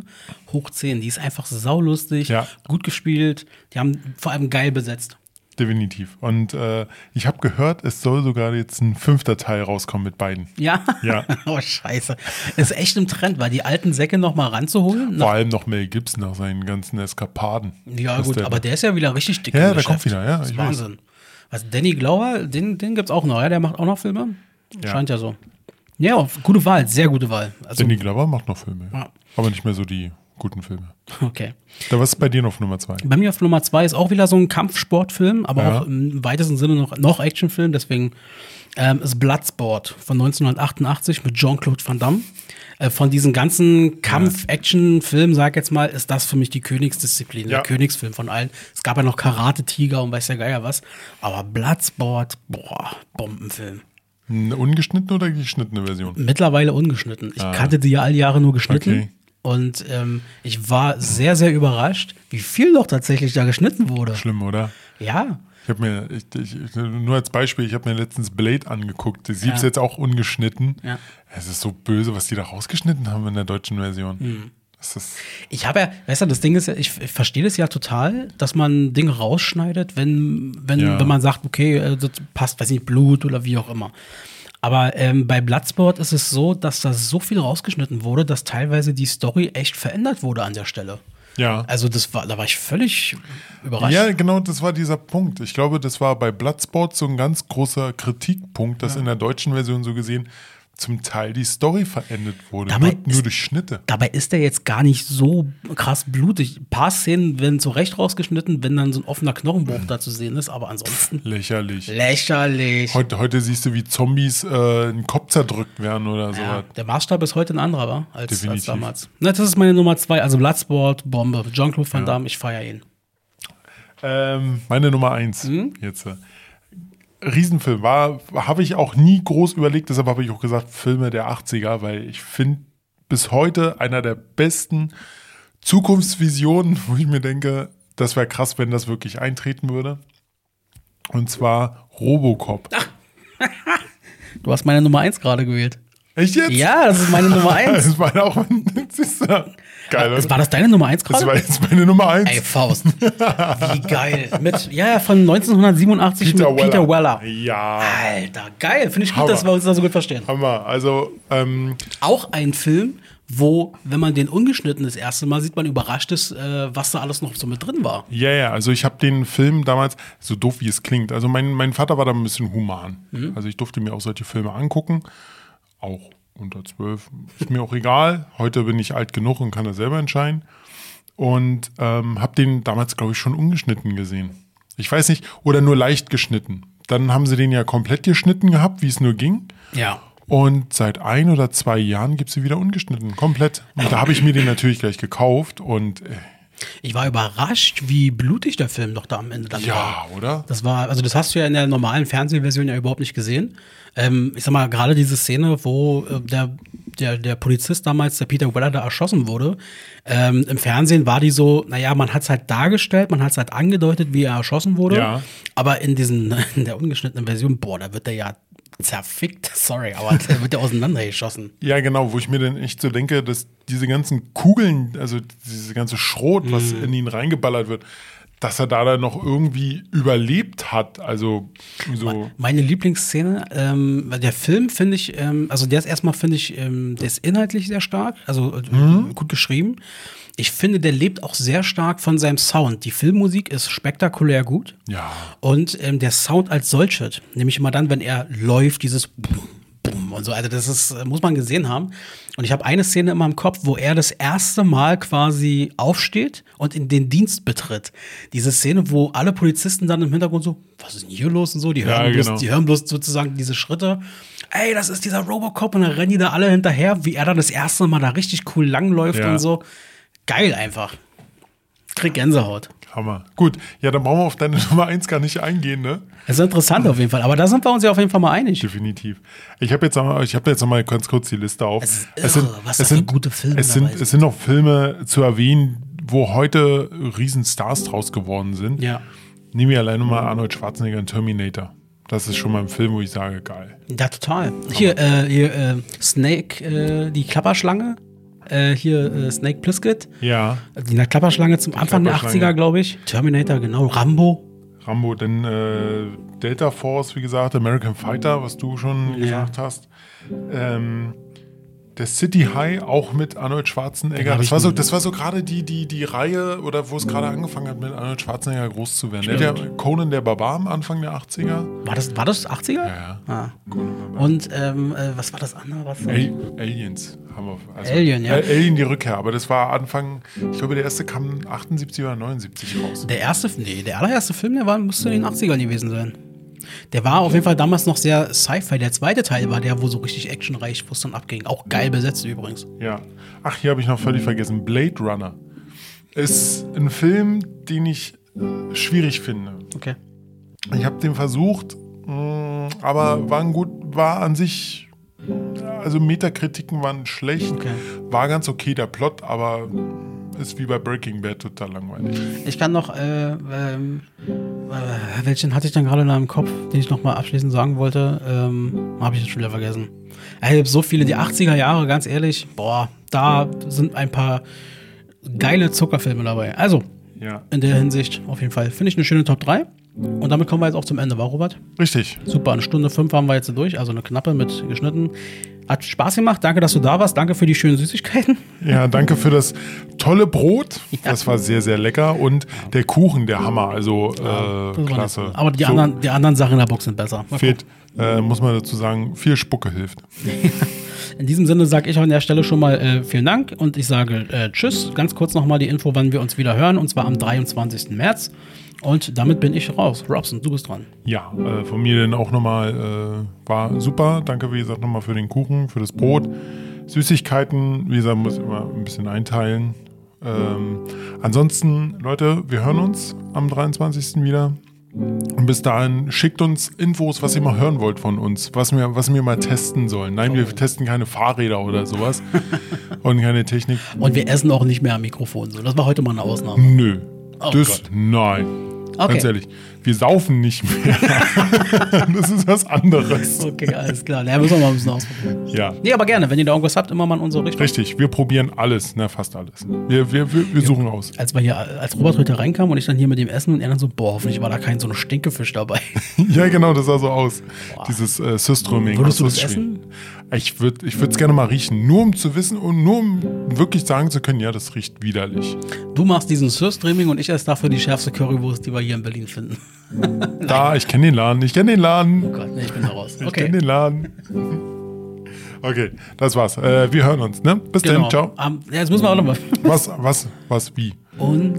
Hoch 10, die ist einfach saulustig, Ja. gut gespielt. Die haben vor allem geil besetzt. Definitiv. Und äh, ich habe gehört, es soll sogar jetzt ein fünfter Teil rauskommen mit beiden. Ja? Ja. <laughs> oh, scheiße. Ist echt im Trend, weil die alten Säcke noch mal ranzuholen. Vor allem noch Mel Gibson nach seinen ganzen Eskapaden. Ja, Was gut, der- aber der ist ja wieder richtig dick. Ja, im der kommt wieder, ja, Das ist ich weiß. Wahnsinn. Was, Danny Glauer, den, den gibt's auch noch, ja? Der macht auch noch Filme? Ja. Scheint ja so. Ja, gute Wahl, sehr gute Wahl. Also, Danny Glover macht noch Filme. Ja. Aber nicht mehr so die guten Filme. okay. Da was ist bei dir noch auf Nummer zwei? Bei mir auf Nummer zwei ist auch wieder so ein Kampfsportfilm, aber Ja. auch im weitesten Sinne noch, noch Actionfilm. Deswegen ähm, ist Bloodsport von 1988 mit Jean-Claude Van Damme. Äh, von diesen ganzen Kampf-Action-Filmen, sag jetzt mal, ist das für mich die Königsdisziplin, Ja. der Königsfilm von allen. Es gab ja noch Karate-Tiger und weiß ja geier was. Aber Bloodsport, boah, Bombenfilm. Eine ungeschnittene oder geschnittene Version? Mittlerweile ungeschnitten. Ich kannte die ja all Jahre nur geschnitten. Ah. Okay. Und ähm, ich war sehr, sehr überrascht, wie viel noch tatsächlich da geschnitten wurde. Schlimm, oder? Ja, Ich habe mir, ich, ich, nur als Beispiel, ich habe mir letztens Blade angeguckt. Die gibt's Ja. jetzt auch ungeschnitten. Ja. Es ist so böse, was die da rausgeschnitten haben in der deutschen Version. Hm. Ist, Ich habe ja, weißt du, das Ding ist ja, ich, ich verstehe das ja total, dass man Dinge rausschneidet, wenn, wenn, Ja. wenn man sagt, okay, äh, das passt, weiß nicht, Blut oder wie auch immer. Aber ähm, bei Bloodsport ist es so, dass da so viel rausgeschnitten wurde, dass teilweise die Story echt verändert wurde an der Stelle. ja. Also das war, da war ich völlig überrascht. Ja, genau, das war dieser Punkt. Ich glaube, das war bei Bloodsport so ein ganz großer Kritikpunkt, dass in der deutschen Version so gesehen zum Teil die Story verändert wurde. Dabei nur, ist- durch Schnitte. Dabei ist der jetzt gar nicht so krass blutig. Ein paar Szenen werden zurecht rausgeschnitten, wenn dann so ein offener Knochenbruch da zu sehen ist, aber ansonsten <laughs> Lächerlich. lächerlich. Heute, heute siehst du, wie Zombies äh, in den Kopf zerdrückt werden oder so. Ja, der Maßstab ist heute ein anderer, wa? Als, als damals. Na, das ist meine Nummer zwei, also Bloodsport, Bombe. Jean-Claude Van Damme, ich feiere ihn. Ähm, meine Nummer eins Mhm. jetzt. Riesenfilm war, habe ich auch nie groß überlegt, deshalb habe ich auch gesagt, Filme der 80er, weil ich finde bis heute einer der besten Zukunftsvisionen, wo ich mir denke, das wäre krass, wenn das wirklich eintreten würde. Und zwar Robocop. <laughs> Du hast meine Nummer eins gerade gewählt. Echt jetzt? Ja, das ist meine Nummer <laughs> eins. Das war auch, siehst du? Geil, Das oder? war das deine Nummer 1 Das gerade? war jetzt meine Nummer eins. Ey, Faust. Wie geil. Mit, ja, ja, von 1987 Peter mit Peter Weller. Ja, Alter, geil. Finde ich gut, Hammer. dass wir uns da so gut verstehen. Hammer. Also, ähm, Auch ein Film, wo, wenn man den ungeschnitten das erste Mal sieht, man überrascht ist, äh, was da alles noch so mit drin war. ja, ja, also ich habe den Film damals, so doof wie es klingt, also mein, mein Vater war da ein bisschen human. Mhm. Also ich durfte mir auch solche Filme angucken, auch unter zwölf, ist mir auch egal. Heute bin ich alt genug und kann das selber entscheiden. Und ähm, habe den damals, glaube ich, schon ungeschnitten gesehen. Ich weiß nicht, oder nur leicht geschnitten. Dann haben sie den ja komplett geschnitten gehabt, wie es nur ging. Ja. Und seit ein oder zwei Jahren gibt sie wieder ungeschnitten, komplett. Und da habe ich mir den natürlich gleich gekauft und äh, Ich war überrascht, wie blutig der Film doch da am Ende dann war. ja, oder? Das war, also das hast du ja in der normalen Fernsehversion ja überhaupt nicht gesehen. Ähm, ich sag mal, gerade diese Szene, wo äh, der, der, der Polizist damals, der Peter Weller, da erschossen wurde, ähm, im Fernsehen war die so, naja, man hat es halt dargestellt, man hat es halt angedeutet, wie er erschossen wurde. Ja. Aber in diesen, <laughs> in der ungeschnittenen Version, boah, da wird er ja zerfickt, <laughs> sorry, aber da wird er auseinandergeschossen. Ja, genau, wo ich mir dann echt so denke, dass diese ganzen Kugeln, also diese ganze Schrot, was Mhm. in ihn reingeballert wird, dass er da dann noch irgendwie überlebt hat. Also so. Meine Lieblingsszene, ähm, der Film finde ich, ähm, also der ist erstmal, finde ich, ähm, der ist inhaltlich sehr stark, also äh, Mhm. gut geschrieben. Ich finde, der lebt auch sehr stark von seinem Sound. Die Filmmusik ist spektakulär gut. Ja. Und ähm, der Sound als solches, nämlich immer dann, wenn er läuft, dieses und so. Also das ist, äh, muss man gesehen haben. Und ich habe eine Szene immer im Kopf, wo er das erste Mal quasi aufsteht und in den Dienst betritt. Diese Szene, wo alle Polizisten dann im Hintergrund so, was ist denn hier los und so, die hören, Ja, bloß, genau. die hören bloß sozusagen diese Schritte. Ey, das ist dieser Robocop und dann rennen die da alle hinterher, wie er dann das erste Mal da richtig cool langläuft Ja. und so. Geil einfach. Krieg Gänsehaut. Hammer. Gut, ja, dann brauchen wir auf deine <laughs> Nummer eins gar nicht eingehen, ne? Das ist interessant auf jeden Fall, aber da sind wir uns ja auf jeden Fall mal einig. Definitiv. Ich habe jetzt, noch ich habe jetzt noch mal ganz kurz die Liste auf. Es ist irre, was für gute Filme es sind, sind. es sind noch Filme zu erwähnen, wo heute Riesenstars draus geworden sind. Ja. Nehmen wir alleine mal Arnold Schwarzenegger in Terminator. Das ist schon mal ein Film, wo ich sage, geil. Ja, total. Hier, äh, hier äh, Snake, äh, die Klapperschlange. Äh, hier äh, Snake Plissket. Ja, Die Klapperschlange zum Anfang der Klapperschlange. 80er, glaube ich. Terminator, genau. Rambo. Rambo, dann äh, Delta Force, wie gesagt, American Fighter, was du schon Ja. gesagt hast. Ähm, der City High, auch mit Arnold Schwarzenegger. Das war so, das war so gerade die, die, die Reihe, oder wo es gerade angefangen hat, mit Arnold Schwarzenegger groß zu werden. Der Conan der Barbar am Anfang der 80er. War das, war das 80er? Ja, ja. Ah. Und ähm, äh, was war das andere? Was Al Aliens haben wir. Also, Alien, ja. Äh, Alien die Rückkehr, aber das war Anfang, ich glaube, der erste kam 78 oder 79 raus. Der erste, nee, der allererste Film, der war, müsste in den 80ern gewesen sein. Der war auf jeden Fall damals noch sehr Sci-Fi. Der zweite Teil war der, wo so richtig actionreich, wo es dann abging. Auch geil besetzt übrigens. Ja. Ach, hier habe ich noch völlig vergessen. Blade Runner ist ein Film, den ich äh, schwierig finde. Okay. Ich habe den versucht, mh, aber war ein gut, war an sich, also Metakritiken waren schlecht, Okay. war ganz okay der Plot, aber ist wie bei Breaking Bad total langweilig. Ich kann noch, äh, ähm, äh, welchen hatte ich dann gerade noch im Kopf, den ich noch mal abschließend sagen wollte? Ähm, Habe ich jetzt schon wieder vergessen. Ey, so viele, die 80er Jahre, ganz ehrlich, boah, da sind ein paar geile Zuckerfilme dabei. Also, Ja, in der Hinsicht auf jeden Fall. Finde ich eine schöne Top 3. Und damit kommen wir jetzt auch zum Ende, war Robert? richtig. Super, eine Stunde fünf haben wir jetzt durch, also eine knappe mit geschnitten. Hat Spaß gemacht, danke, dass du da warst, danke für die schönen Süßigkeiten. Ja, danke für das tolle Brot. Das war sehr, sehr lecker. Und der Kuchen, der Hammer. Also äh, klasse. Aber die, So anderen, die anderen Sachen in der Box sind besser. Mal fehlt, äh, muss man dazu sagen, viel Spucke hilft. <laughs> In diesem Sinne sage ich an der Stelle schon mal äh, vielen Dank und ich sage äh, Tschüss. Ganz kurz nochmal die Info, wann wir uns wieder hören, und zwar am 23. März. Und damit bin ich raus. Robson, du bist dran. Ja, äh, von mir dann auch nochmal, äh, war super. Danke, wie gesagt, nochmal für den Kuchen, für das Brot. Süßigkeiten, wie gesagt, muss ich immer ein bisschen einteilen. Ähm, ansonsten, Leute, wir hören uns am 23. wieder. Und bis dahin schickt uns Infos, was ihr mal hören wollt von uns, was wir, was wir mal testen sollen. Nein, wir testen keine Fahrräder oder sowas <laughs> und keine Technik. Und wir essen auch nicht mehr am Mikrofon. So, das war heute mal eine Ausnahme. Nö. Oh das, Gott. nein. Okay. Ganz ehrlich. Wir saufen nicht mehr. <laughs> das ist was anderes. Okay, alles klar. Ja, müssen wir mal ein bisschen ausprobieren. Ja. Nee, aber gerne, wenn ihr da irgendwas habt, immer mal in unsere Richtung. Richtig, wir probieren alles, ne, fast alles. Wir, wir, wir, wir suchen aus. Als wir hier, als Robert heute reinkam und ich dann hier mit dem Essen und er dann so, boah, hoffentlich war da kein so ein Stinkefisch dabei. <laughs> Ja, genau, das sah so aus. Dieses äh, Süströming. Würdest du das Süßschwein. Ich würde ich es gerne mal riechen, nur um zu wissen und nur um wirklich sagen zu können, ja, das riecht widerlich. Du machst diesen Surstreaming und ich esse dafür die schärfste Currywurst, die wir hier in Berlin finden. Da, ich kenne den Laden, ich kenne den Laden. Oh Gott, nee, ich bin da raus. Ich Okay. kenne den Laden. Okay, das war's. Äh, wir hören uns, ne? Bis Genau. dann, ciao. Ähm, ja, jetzt müssen wir auch nochmal. Was, was, was, wie? Und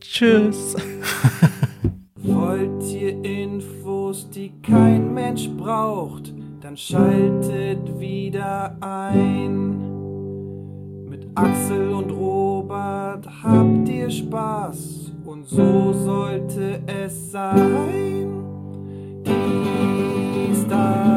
tschüss. Wollt ihr Infos, die kein Mensch braucht, dann schaltet wieder ein. Mit Axel und Robert habt ihr Spaß und so sollte es sein. Dies, das,